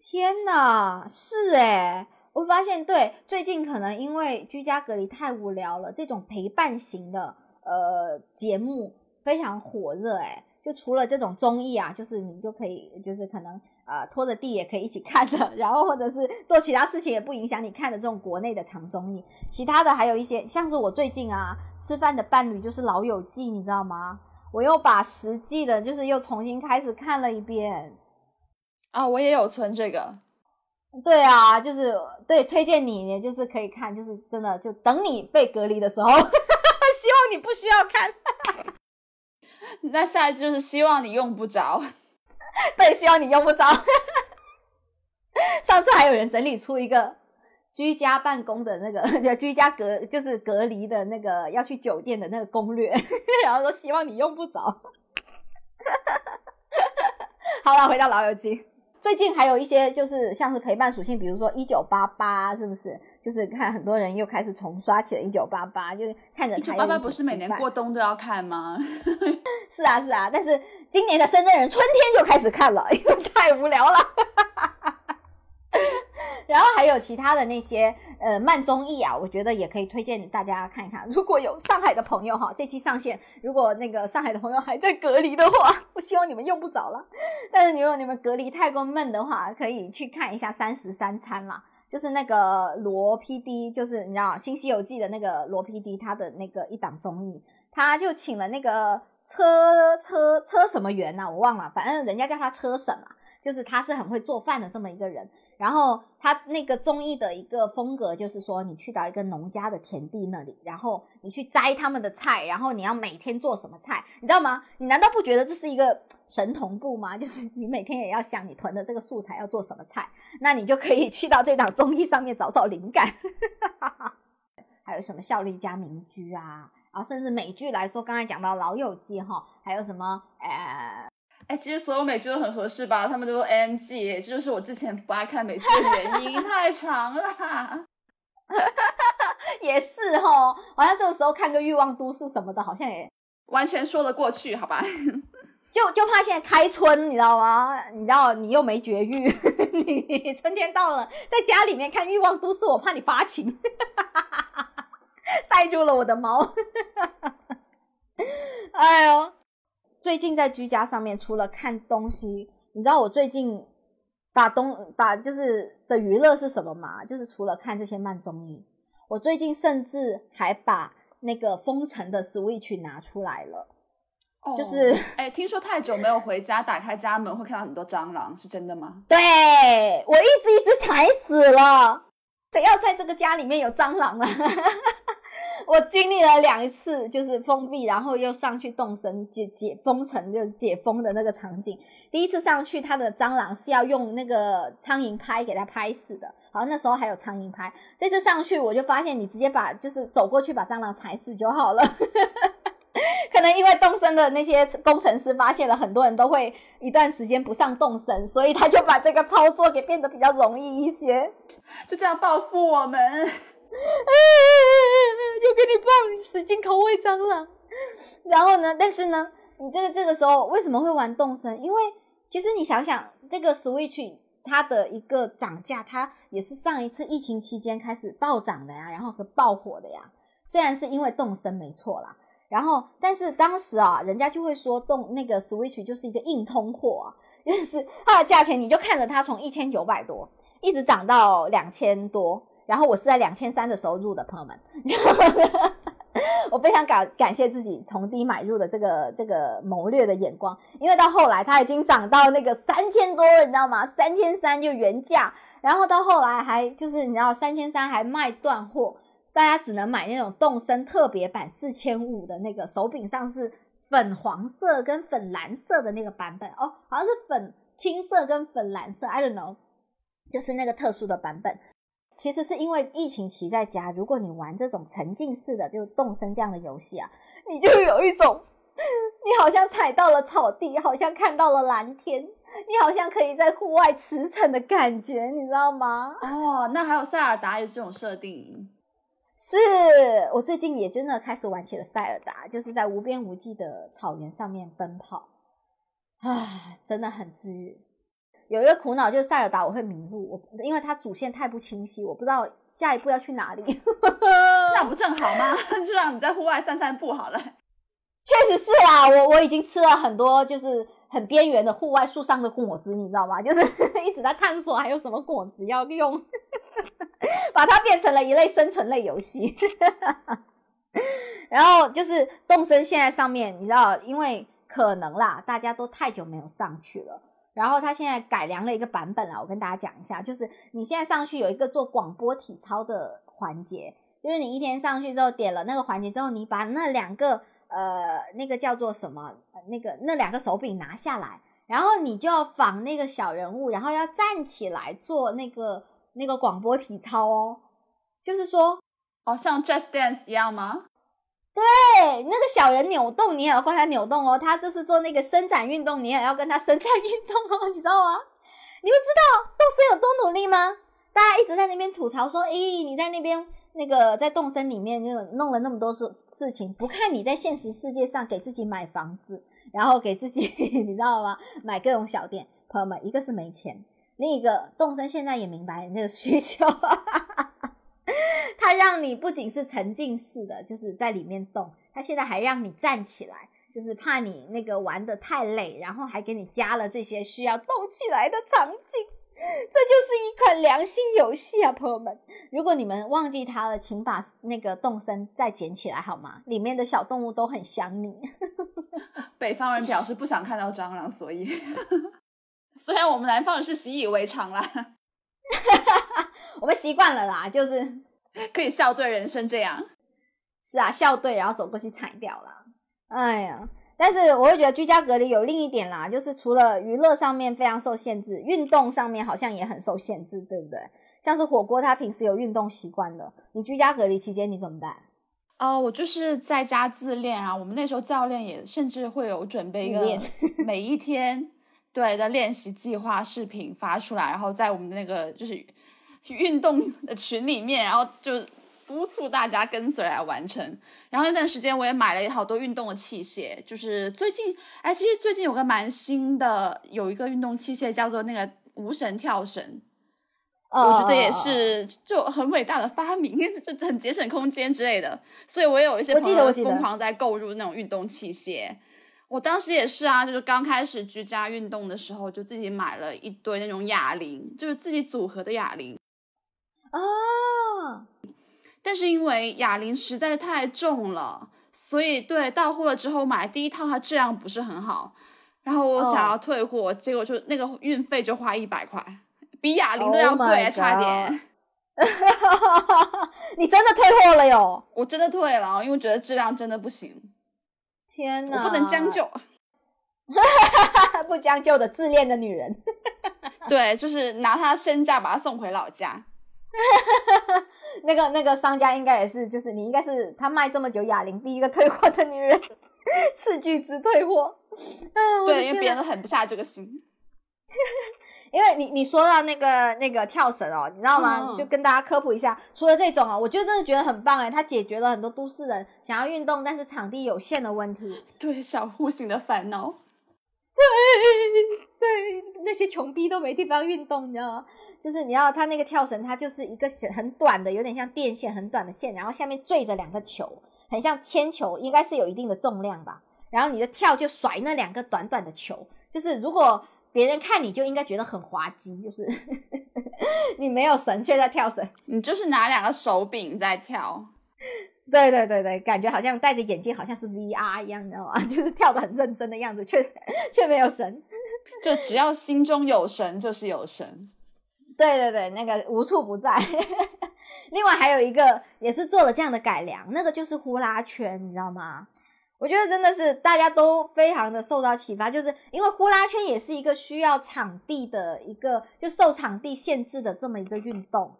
天呐，是诶我发现对最近可能因为居家隔离太无聊了，这种陪伴型的呃节目。非常火热哎，就除了这种综艺啊，就是你就可以，就是可能呃拖着地也可以一起看的，*laughs* 然后或者是做其他事情也不影响你看的这种国内的长综艺。其他的还有一些，像是我最近啊吃饭的伴侣就是《老友记》，你知道吗？我又把实际的，就是又重新开始看了一遍。啊，我也有存这个。对啊，就是对，推荐你，就是可以看，就是真的，就等你被隔离的时候，*laughs* 希望你不需要看。那下一句就是希望你用不着。*laughs* 对，希望你用不着。上次还有人整理出一个居家办公的那个，就居家隔，就是隔离的那个要去酒店的那个攻略，然后说希望你用不着。*laughs* 好了，回到老友记。最近还有一些就是像是陪伴属性，比如说一九八八，是不是？就是看很多人又开始重刷起了一九八八，就是看着。一九八八不是每年过冬都要看吗？*laughs* 是啊是啊，但是今年的深圳人春天就开始看了，因为太无聊了。然后还有其他的那些呃慢综艺啊，我觉得也可以推荐大家看一看。*laughs* 如果有上海的朋友哈，这期上线，如果那个上海的朋友还在隔离的话，*laughs* 我希望你们用不着了。但是如果你们隔离太过闷的话，可以去看一下《三十三餐》啦，就是那个罗 PD，就是你知道《新西游记》的那个罗 PD，他的那个一档综艺，他就请了那个车车车什么员呐，我忘了，反正人家叫他车神嘛。就是他是很会做饭的这么一个人，然后他那个综艺的一个风格就是说，你去到一个农家的田地那里，然后你去摘他们的菜，然后你要每天做什么菜，你知道吗？你难道不觉得这是一个神同步吗？就是 *laughs* 你每天也要想你囤的这个素材要做什么菜，那你就可以去到这档综艺上面找找灵感。*laughs* 还有什么效力加民居啊，然后甚至美剧来说，刚才讲到老友记哈，还有什么呃。哎，其实所有美剧都很合适吧？他们都 NG，这就是我之前不爱看美剧的原因，*laughs* 太长了。*laughs* 也是哈，好像这个时候看个《欲望都市》什么的，好像也完全说得过去，好吧？就就怕现在开春，你知道吗？你知道你又没绝育，*laughs* 你春天到了，在家里面看《欲望都市》，我怕你发情，带入了我的猫。哎呦！最近在居家上面，除了看东西，你知道我最近把东把就是的娱乐是什么吗？就是除了看这些慢综艺，我最近甚至还把那个封城的 Switch 拿出来了。哦，就是哎，听说太久没有回家，打开家门会看到很多蟑螂，是真的吗？对我一直一直踩死了，谁要在这个家里面有蟑螂啊？*laughs* 我经历了两次，就是封闭，然后又上去动身解解封城，就解封的那个场景。第一次上去，它的蟑螂是要用那个苍蝇拍给它拍死的。好，那时候还有苍蝇拍。这次上去，我就发现你直接把就是走过去把蟑螂踩死就好了。*laughs* 可能因为动身的那些工程师发现了很多人都会一段时间不上动身，所以他就把这个操作给变得比较容易一些，就这样报复我们。*laughs* 就给你报使劲口味蟑螂，然后呢？但是呢，你这个这个时候为什么会玩动身？因为其实你想想，这个 Switch 它的一个涨价，它也是上一次疫情期间开始暴涨的呀，然后和爆火的呀。虽然是因为动身没错啦，然后但是当时啊，人家就会说动那个 Switch 就是一个硬通货啊，*laughs* 因为是它的价钱，你就看着它从一千九百多一直涨到两千多。然后我是在两千三的时候入的，朋友们，*laughs* 我非常感感谢自己从低买入的这个这个谋略的眼光，因为到后来它已经涨到那个三千多了，你知道吗？三千三就原价，然后到后来还就是你知道三千三还卖断货，大家只能买那种动森特别版四千五的那个手柄上是粉黄色跟粉蓝色的那个版本哦，好像是粉青色跟粉蓝色，I don't know，就是那个特殊的版本。其实是因为疫情期在家，如果你玩这种沉浸式的就动身这样的游戏啊，你就有一种你好像踩到了草地，好像看到了蓝天，你好像可以在户外驰骋的感觉，你知道吗？哦，那还有塞尔达也是这种设定，是我最近也真的开始玩起了塞尔达，就是在无边无际的草原上面奔跑，啊，真的很治愈。有一个苦恼就是塞尔达我会迷路，我因为它主线太不清晰，我不知道下一步要去哪里。*laughs* 那不正好吗？*laughs* 就让你在户外散散步好了。确实是啊，我我已经吃了很多就是很边缘的户外树上的果子，你知道吗？就是 *laughs* 一直在探索还有什么果子要用，把它变成了一类生存类游戏。然后就是动森现在上面，你知道，因为可能啦，大家都太久没有上去了，然后他现在改良了一个版本啦，我跟大家讲一下，就是你现在上去有一个做广播体操的环节，就是你一天上去之后点了那个环节之后，你把那两个呃那个叫做什么那个那两个手柄拿下来，然后你就要仿那个小人物，然后要站起来做那个那个广播体操哦，就是说，哦，像 Just Dance 一样吗？对，那个小人扭动，你也要跟他扭动哦。他就是做那个伸展运动，你也要跟他伸展运动哦，你知道吗？*laughs* 你们知道动森有多努力吗？大家一直在那边吐槽说：“咦，你在那边那个在动森里面就弄了那么多事事情，不看你在现实世界上给自己买房子，然后给自己 *laughs* 你知道吗？买各种小店。朋友们，一个是没钱，另一个动森现在也明白那个需求。” *laughs* 它让你不仅是沉浸式的，就是在里面动，它现在还让你站起来，就是怕你那个玩的太累，然后还给你加了这些需要动起来的场景，*laughs* 这就是一款良心游戏啊，朋友们！如果你们忘记它了，请把那个动森再捡起来好吗？里面的小动物都很想你。*laughs* 北方人表示不想看到蟑螂，所以虽然我们南方人是习以为常啦。我们习惯了啦，就是可以笑对人生这样。是啊，笑对，然后走过去踩掉了。哎呀，但是我会觉得居家隔离有另一点啦，就是除了娱乐上面非常受限制，运动上面好像也很受限制，对不对？像是火锅，他平时有运动习惯的，你居家隔离期间你怎么办？哦，我就是在家自练啊。我们那时候教练也甚至会有准备一个每一天。*laughs* 对的，练习计划视频发出来，然后在我们的那个就是运动的群里面，然后就督促大家跟随来完成。然后那段时间我也买了好多运动的器械，就是最近，哎，其实最近有个蛮新的，有一个运动器械叫做那个无绳跳绳，我觉得也是就很伟大的发明，*laughs* 就很节省空间之类的。所以我也有一些朋友疯狂在购入那种运动器械。我当时也是啊，就是刚开始居家运动的时候，就自己买了一堆那种哑铃，就是自己组合的哑铃。啊！但是因为哑铃实在是太重了，所以对到货了之后买第一套它质量不是很好，然后我想要退货，结果就那个运费就花一百块，比哑铃都要贵，差点。*laughs* 你真的退货了哟？我真的退了，因为觉得质量真的不行。天哪！我不能将就，*laughs* 不将就的自恋的女人。*laughs* 对，就是拿她身价把她送回老家。*laughs* 那个那个商家应该也是，就是你应该是他卖这么久哑铃第一个退货的女人，斥巨资退货。对，因为别人都狠不下这个心。*laughs* 因为你你说到那个那个跳绳哦，你知道吗？就跟大家科普一下，除了这种啊，我觉得真的觉得很棒哎，它解决了很多都市人想要运动但是场地有限的问题，对小户型的烦恼，对对，那些穷逼都没地方运动，你知道？就是你要它那个跳绳，它就是一个线很短的，有点像电线很短的线，然后下面坠着两个球，很像铅球，应该是有一定的重量吧。然后你的跳就甩那两个短短的球，就是如果。别人看你就应该觉得很滑稽，就是 *laughs* 你没有绳却在跳绳，你就是拿两个手柄在跳。对对对对，感觉好像戴着眼镜，好像是 VR 一样，你知道吗？*laughs* 就是跳的很认真的样子，却 *laughs* 却没有神。*laughs* 就只要心中有神，就是有神。对对对，那个无处不在。另外还有一个也是做了这样的改良，那个就是呼啦圈，你知道吗？我觉得真的是大家都非常的受到启发，就是因为呼啦圈也是一个需要场地的一个，就受场地限制的这么一个运动。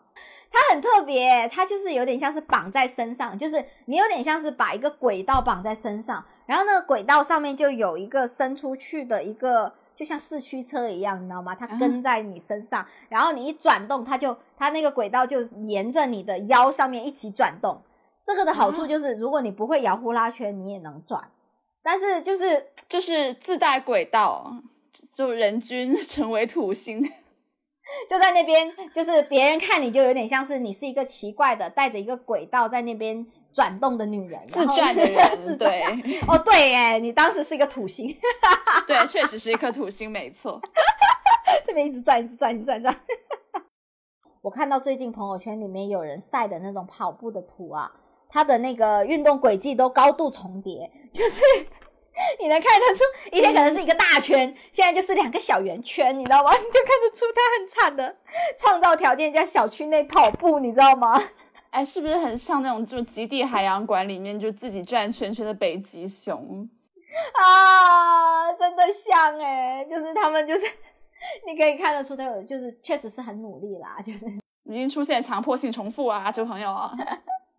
它很特别，它就是有点像是绑在身上，就是你有点像是把一个轨道绑在身上，然后那个轨道上面就有一个伸出去的一个，就像四驱车一样，你知道吗？它跟在你身上，然后你一转动，它就它那个轨道就沿着你的腰上面一起转动。这个的好处就是，如果你不会摇呼啦圈，你也能转。但是就是就是自带轨道，就人均 *laughs* 成为土星，*laughs* 就在那边，就是别人看你就有点像是你是一个奇怪的带着一个轨道在那边转动的女人，自转的人。*laughs* 对，哦对耶，你当时是一个土星，对，确实是一颗土星，没错。这边一直转，一直转，一直转转。我看到最近朋友圈里面有人晒的那种跑步的图啊。它的那个运动轨迹都高度重叠，*laughs* 就是你能看得出，以前可能是一个大圈，现在就是两个小圆圈，你知道吗？*laughs* 你就看得出它很惨的创造条件，在小区内跑步，你知道吗？哎，是不是很像那种就极地海洋馆里面就自己转圈圈的北极熊 *laughs* 啊？真的像哎，就是他们就是你可以看得出他有，就是确实是很努力啦，就是已经出现强迫性重复啊，这位朋友。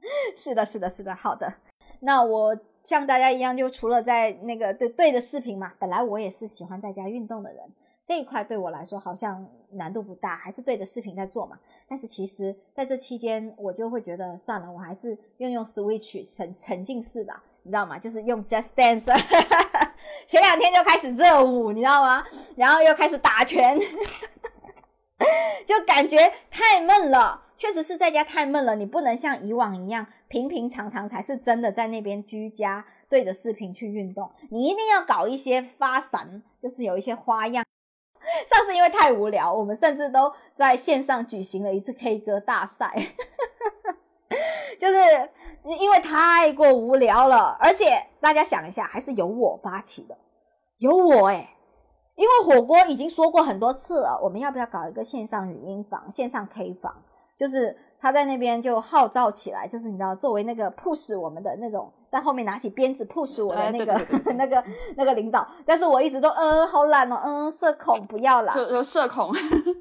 *laughs* 是的，是的，是的，好的。那我像大家一样，就除了在那个对对着视频嘛，本来我也是喜欢在家运动的人。这一块对我来说好像难度不大，还是对着视频在做嘛。但是其实在这期间，我就会觉得算了，我还是用用 Switch 沉沉浸式吧，你知道吗？就是用 Just Dance，*laughs* 前两天就开始热舞，你知道吗？然后又开始打拳，*laughs* 就感觉太闷了。确实是在家太闷了，你不能像以往一样平平常常才是真的在那边居家对着视频去运动，你一定要搞一些发散，就是有一些花样。*laughs* 上次因为太无聊，我们甚至都在线上举行了一次 K 歌大赛，*laughs* 就是因为太过无聊了，而且大家想一下，还是由我发起的，有我哎，因为火锅已经说过很多次了，我们要不要搞一个线上语音房、线上 K 房？就是他在那边就号召起来，就是你知道，作为那个 push 我们的那种，在后面拿起鞭子 push 我的那个 *laughs* 那个那个领导，但是我一直都嗯好懒哦，嗯社恐不要啦，就就社恐，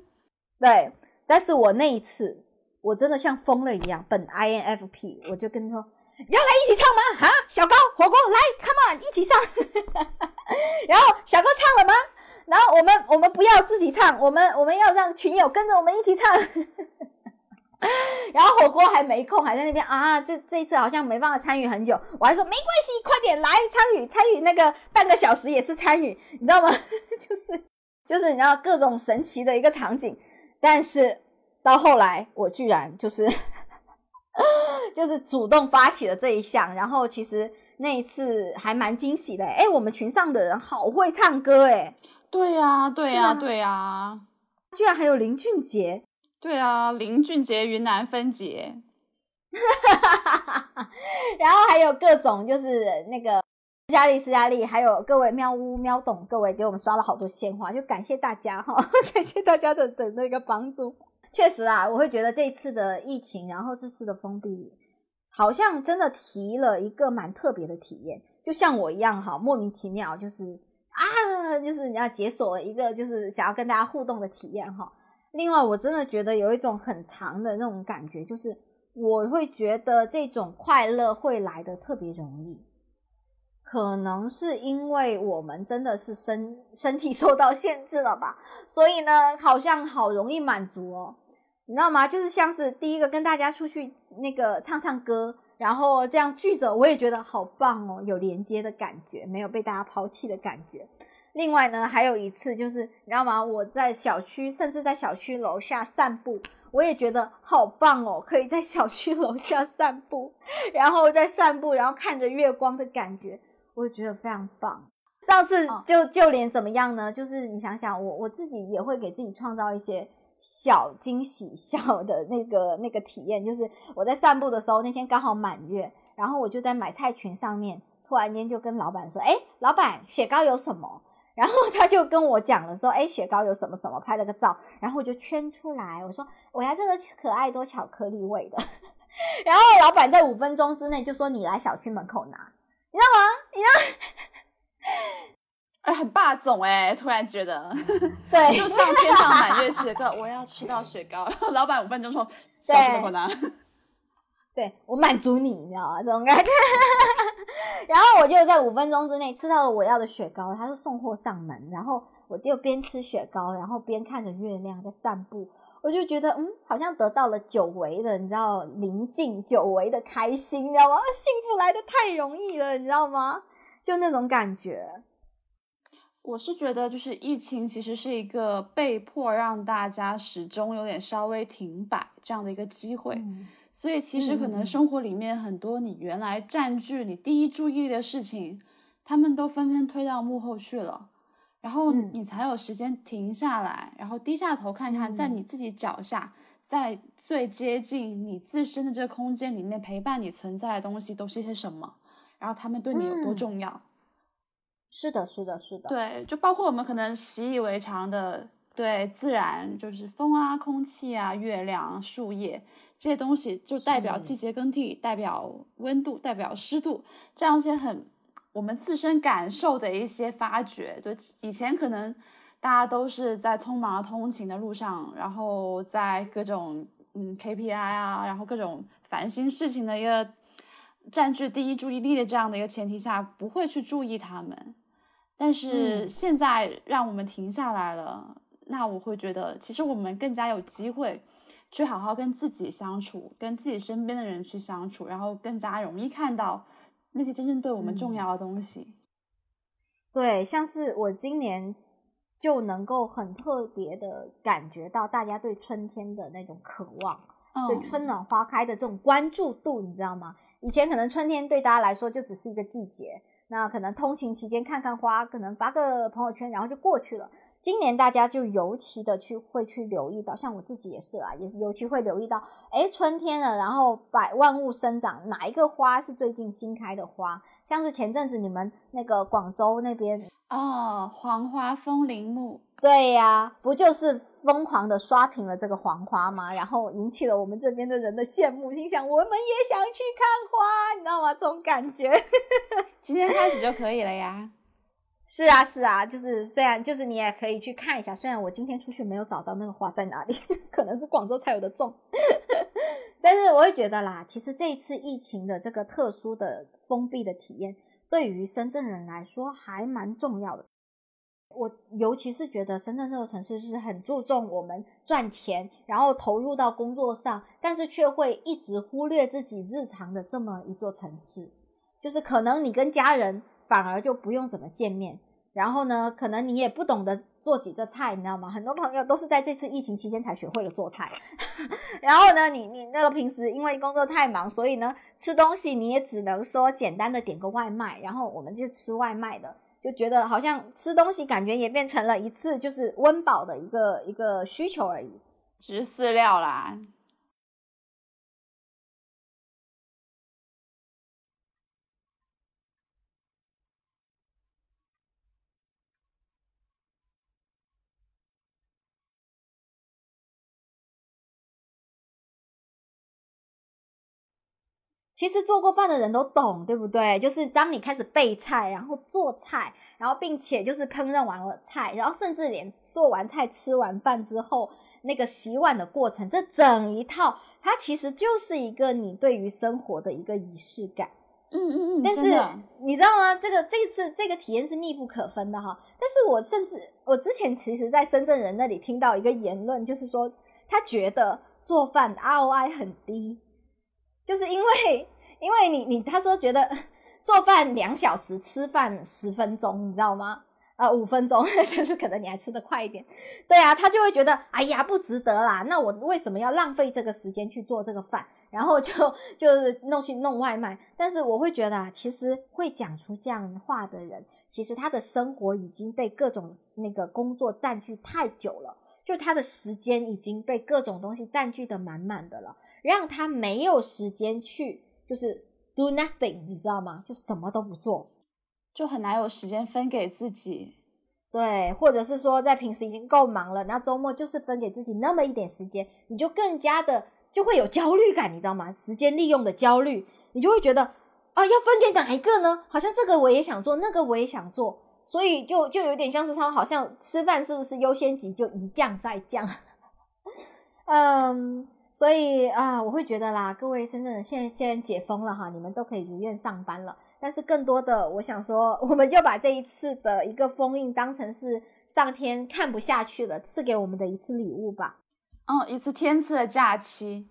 *laughs* 对，但是我那一次我真的像疯了一样，本 INFP 我就跟他说要来一起唱吗？哈，小高火锅来，come on 一起上，*laughs* 然后小高唱了吗？然后我们我们不要自己唱，我们我们要让群友跟着我们一起唱。*laughs* 然后火锅还没空，还在那边啊！这这一次好像没办法参与很久，我还说没关系，快点来参与参与那个半个小时也是参与，你知道吗？*laughs* 就是就是你知道各种神奇的一个场景，但是到后来我居然就是 *laughs* 就是主动发起了这一项，然后其实那一次还蛮惊喜的，哎，我们群上的人好会唱歌，哎，对呀对呀对呀，居然还有林俊杰。对啊，林俊杰云南分杰，*laughs* 然后还有各种就是那个斯嘉丽斯嘉丽，还有各位喵呜喵懂各位给我们刷了好多鲜花，就感谢大家哈，*laughs* 感谢大家的的那个帮助。确实啊，我会觉得这次的疫情，然后这次的封闭，好像真的提了一个蛮特别的体验，就像我一样哈，莫名其妙就是啊，就是你要解锁了一个就是想要跟大家互动的体验哈。另外，我真的觉得有一种很长的那种感觉，就是我会觉得这种快乐会来的特别容易，可能是因为我们真的是身身体受到限制了吧，所以呢，好像好容易满足哦，你知道吗？就是像是第一个跟大家出去那个唱唱歌，然后这样聚着，我也觉得好棒哦，有连接的感觉，没有被大家抛弃的感觉。另外呢，还有一次就是，你知道吗？我在小区，甚至在小区楼下散步，我也觉得好棒哦，可以在小区楼下散步，然后在散步，然后看着月光的感觉，我也觉得非常棒。上次就就连怎么样呢？就是你想想，我我自己也会给自己创造一些小惊喜、小的那个那个体验。就是我在散步的时候，那天刚好满月，然后我就在买菜群上面，突然间就跟老板说：“哎，老板，雪糕有什么？”然后他就跟我讲了说，哎，雪糕有什么什么，拍了个照，然后我就圈出来，我说我要这个可爱多巧克力味的。然后老板在五分钟之内就说你来小区门口拿，你知道吗？你知道？哎，很霸总哎，突然觉得，*laughs* 对，就像天上满月雪糕，我要吃到雪糕。然后老板五分钟说小区门口拿。对我满足你，你知道吗？这种感觉。*laughs* *laughs* 然后我就在五分钟之内吃到了我要的雪糕，他就送货上门，然后我就边吃雪糕，然后边看着月亮在散步，我就觉得嗯，好像得到了久违的，你知道宁静，久违的开心，你知道吗？幸福来的太容易了，你知道吗？就那种感觉。我是觉得，就是疫情其实是一个被迫让大家始终有点稍微停摆这样的一个机会。所以其实可能生活里面很多你原来占据你第一注意力的事情，他们都纷纷推到幕后去了，然后你才有时间停下来，然后低下头看看在你自己脚下在最接近你自身的这个空间里面陪伴你存在的东西都是些什么，然后他们对你有多重要。是的，是的，是的。对，就包括我们可能习以为常的，对自然就是风啊、空气啊、月亮、树叶这些东西，就代表季节更替，代表温度，代表湿度，这样一些很我们自身感受的一些发掘。就以前可能。大家都是在匆忙通勤的路上，然后在各种嗯 KPI 啊，然后各种烦心事情的一个占据第一注意力的这样的一个前提下，不会去注意他们。但是现在让我们停下来了，那我会觉得，其实我们更加有机会去好好跟自己相处，跟自己身边的人去相处，然后更加容易看到那些真正对我们重要的东西。对，像是我今年。就能够很特别的感觉到大家对春天的那种渴望，对春暖花开的这种关注度，你知道吗？以前可能春天对大家来说就只是一个季节，那可能通勤期间看看花，可能发个朋友圈，然后就过去了。今年大家就尤其的去会去留意到，像我自己也是啊，也尤其会留意到，哎，春天了，然后百万物生长，哪一个花是最近新开的花？像是前阵子你们那个广州那边。哦，黄花风铃木，对呀，不就是疯狂的刷屏了这个黄花吗？然后引起了我们这边的人的羡慕，心想我们也想去看花，你知道吗？这种感觉，*laughs* 今天开始就可以了呀。是啊，是啊，就是虽然就是你也可以去看一下，虽然我今天出去没有找到那个花在哪里，*laughs* 可能是广州才有的种，*laughs* 但是我会觉得啦，其实这一次疫情的这个特殊的封闭的体验。对于深圳人来说还蛮重要的，我尤其是觉得深圳这座城市是很注重我们赚钱，然后投入到工作上，但是却会一直忽略自己日常的这么一座城市，就是可能你跟家人反而就不用怎么见面。然后呢，可能你也不懂得做几个菜，你知道吗？很多朋友都是在这次疫情期间才学会了做菜。*laughs* 然后呢，你你那个平时因为工作太忙，所以呢吃东西你也只能说简单的点个外卖。然后我们就吃外卖的，就觉得好像吃东西感觉也变成了一次就是温饱的一个一个需求而已，吃饲料啦。其实做过饭的人都懂，对不对？就是当你开始备菜，然后做菜，然后并且就是烹饪完了菜，然后甚至连做完菜、吃完饭之后那个洗碗的过程，这整一套，它其实就是一个你对于生活的一个仪式感。嗯嗯嗯。但是你知道吗？这个这次这个体验是密不可分的哈。但是我甚至我之前其实，在深圳人那里听到一个言论，就是说他觉得做饭 ROI 很低。就是因为，因为你你他说觉得做饭两小时，吃饭十分钟，你知道吗？呃，五分钟，*laughs* 就是可能你还吃得快一点。对啊，他就会觉得，哎呀，不值得啦。那我为什么要浪费这个时间去做这个饭？然后就就是弄去弄外卖。但是我会觉得啊，其实会讲出这样话的人，其实他的生活已经被各种那个工作占据太久了。就他的时间已经被各种东西占据的满满的了，让他没有时间去就是 do nothing，你知道吗？就什么都不做，就很难有时间分给自己。对，或者是说在平时已经够忙了，那周末就是分给自己那么一点时间，你就更加的就会有焦虑感，你知道吗？时间利用的焦虑，你就会觉得啊，要分给哪一个呢？好像这个我也想做，那个我也想做。所以就就有点像是他好像吃饭是不是优先级就一降再降，嗯，所以啊，我会觉得啦，各位深圳人现在现在解封了哈，你们都可以如愿上班了。但是更多的，我想说，我们就把这一次的一个封印当成是上天看不下去了，赐给我们的一次礼物吧。哦，一次天赐的假期，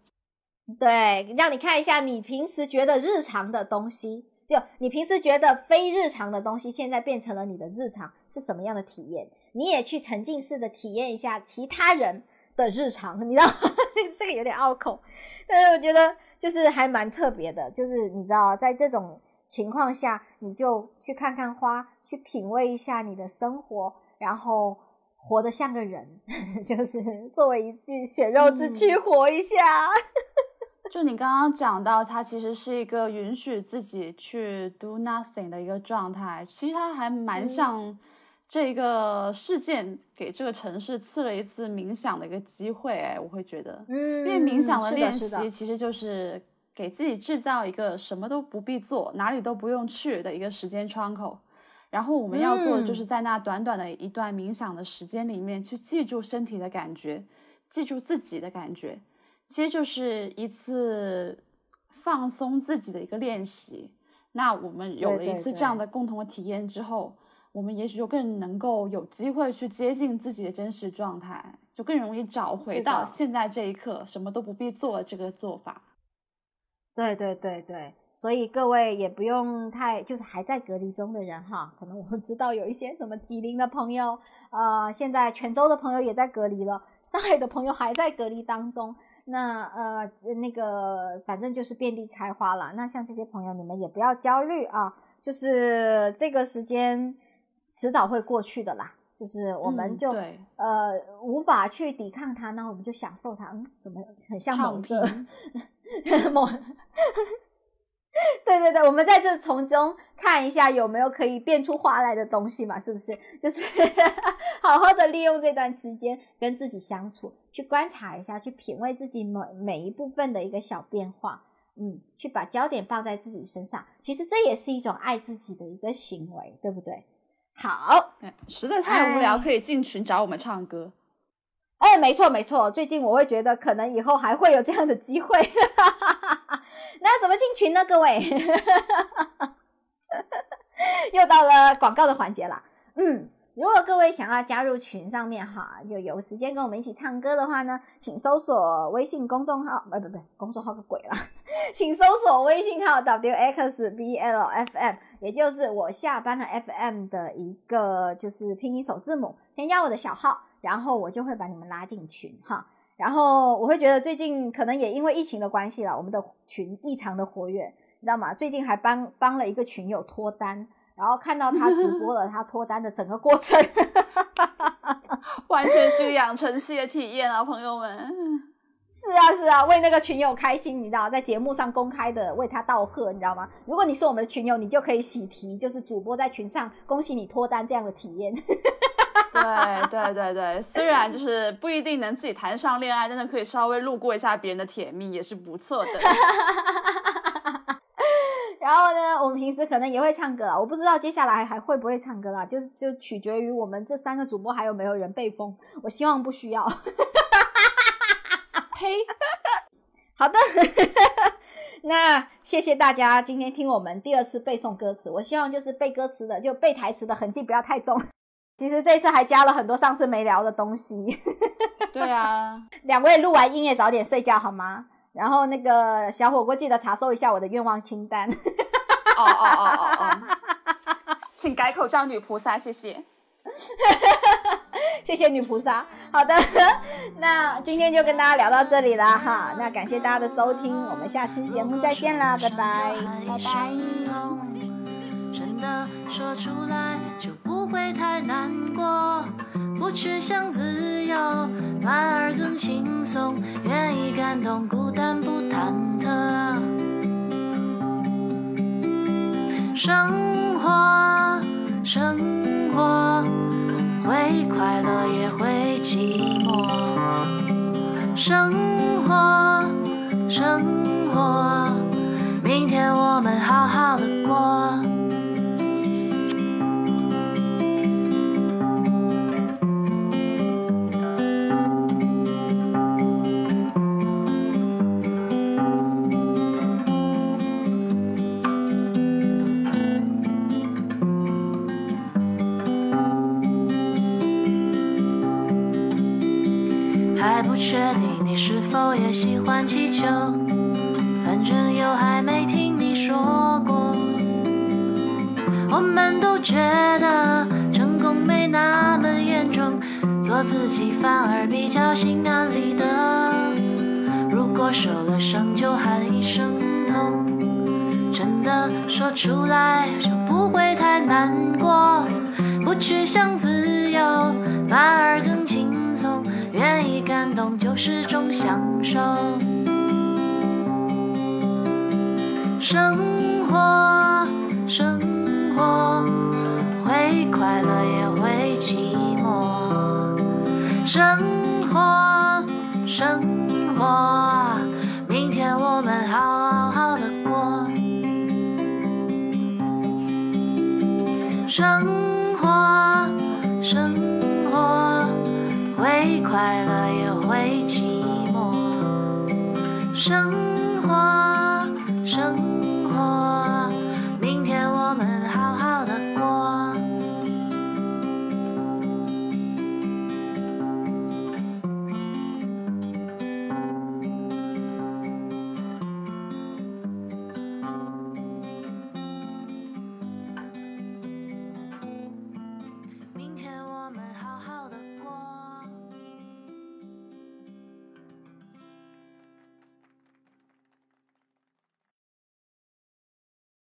对，让你看一下你平时觉得日常的东西。就你平时觉得非日常的东西，现在变成了你的日常，是什么样的体验？你也去沉浸式的体验一下其他人的日常，你知道 *laughs* 这个有点拗口，但是我觉得就是还蛮特别的。就是你知道，在这种情况下，你就去看看花，去品味一下你的生活，然后活得像个人，*laughs* 就是作为一具血肉之躯活一下。就你刚刚讲到，它其实是一个允许自己去 do nothing 的一个状态，其实它还蛮像这个事件给这个城市赐了一次冥想的一个机会。哎，我会觉得，嗯，因为冥想的练习其实就是给自己制造一个什么都不必做，哪里都不用去的一个时间窗口。然后我们要做的就是在那短短的一段冥想的时间里面，去记住身体的感觉，记住自己的感觉。其实就是一次放松自己的一个练习。那我们有了一次这样的共同的体验之后，我们也许就更能够有机会去接近自己的真实状态，就更容易找回到现在这一刻什么都不必做这个做法。对对对对。所以各位也不用太，就是还在隔离中的人哈，可能我们知道有一些什么吉林的朋友，呃，现在泉州的朋友也在隔离了，上海的朋友还在隔离当中。那呃，那个反正就是遍地开花了。那像这些朋友，你们也不要焦虑啊，就是这个时间迟早会过去的啦。就是我们就呃无法去抵抗它，那我们就享受它。嗯，怎么很像某个某。*laughs* 对对对，我们在这从中看一下有没有可以变出花来的东西嘛？是不是？就是 *laughs* 好好的利用这段时间跟自己相处，去观察一下，去品味自己每每一部分的一个小变化。嗯，去把焦点放在自己身上，其实这也是一种爱自己的一个行为，对不对？好，实在太无聊，可以进群找我们唱歌。哎，没错没错，最近我会觉得可能以后还会有这样的机会。*laughs* 那怎么进群呢？各位，*laughs* 又到了广告的环节了。嗯，如果各位想要加入群上面哈，就有时间跟我们一起唱歌的话呢，请搜索微信公众号，不不不，公众号个鬼了，*laughs* 请搜索微信号 w x b l f m，也就是我下班了 f m 的一个就是拼音首字母，添加我的小号。然后我就会把你们拉进群哈，然后我会觉得最近可能也因为疫情的关系了，我们的群异常的活跃，你知道吗？最近还帮帮了一个群友脱单，然后看到他直播了 *laughs* 他脱单的整个过程，*laughs* 完全是个养成系的体验啊，朋友们。是啊是啊，为那个群友开心，你知道，在节目上公开的为他道贺，你知道吗？如果你是我们的群友，你就可以喜提，就是主播在群上恭喜你脱单这样的体验。*laughs* 对对对对，虽然就是不一定能自己谈上恋爱，但是可以稍微路过一下别人的甜蜜也是不错的。然后呢，我们平时可能也会唱歌，我不知道接下来还会不会唱歌啦，就是就取决于我们这三个主播还有没有人被封。我希望不需要。呸！*laughs* 好的，*laughs* 那谢谢大家今天听我们第二次背诵歌词。我希望就是背歌词的，就背台词的痕迹不要太重。其实这次还加了很多上次没聊的东西。*laughs* 对啊，两位录完音也早点睡觉好吗？然后那个小火锅记得查收一下我的愿望清单。*laughs* 哦哦哦哦哦，请改口叫女菩萨，谢谢。*laughs* 谢谢女菩萨。好的，*laughs* 那今天就跟大家聊到这里了哈。那感谢大家的收听，我们下期节目再见啦，拜拜，拜拜。真的说出来就不会太难过，不去想自由，反而更轻松，愿意感动，孤单不忐忑。生活，生活，会快乐也会寂寞。生活，生活，明天我们好好的过。说出来就不会太难过。不去想自由。反而更轻松。愿意感动就是种享受。生活，生活，会快乐也会寂寞。生活，生活，生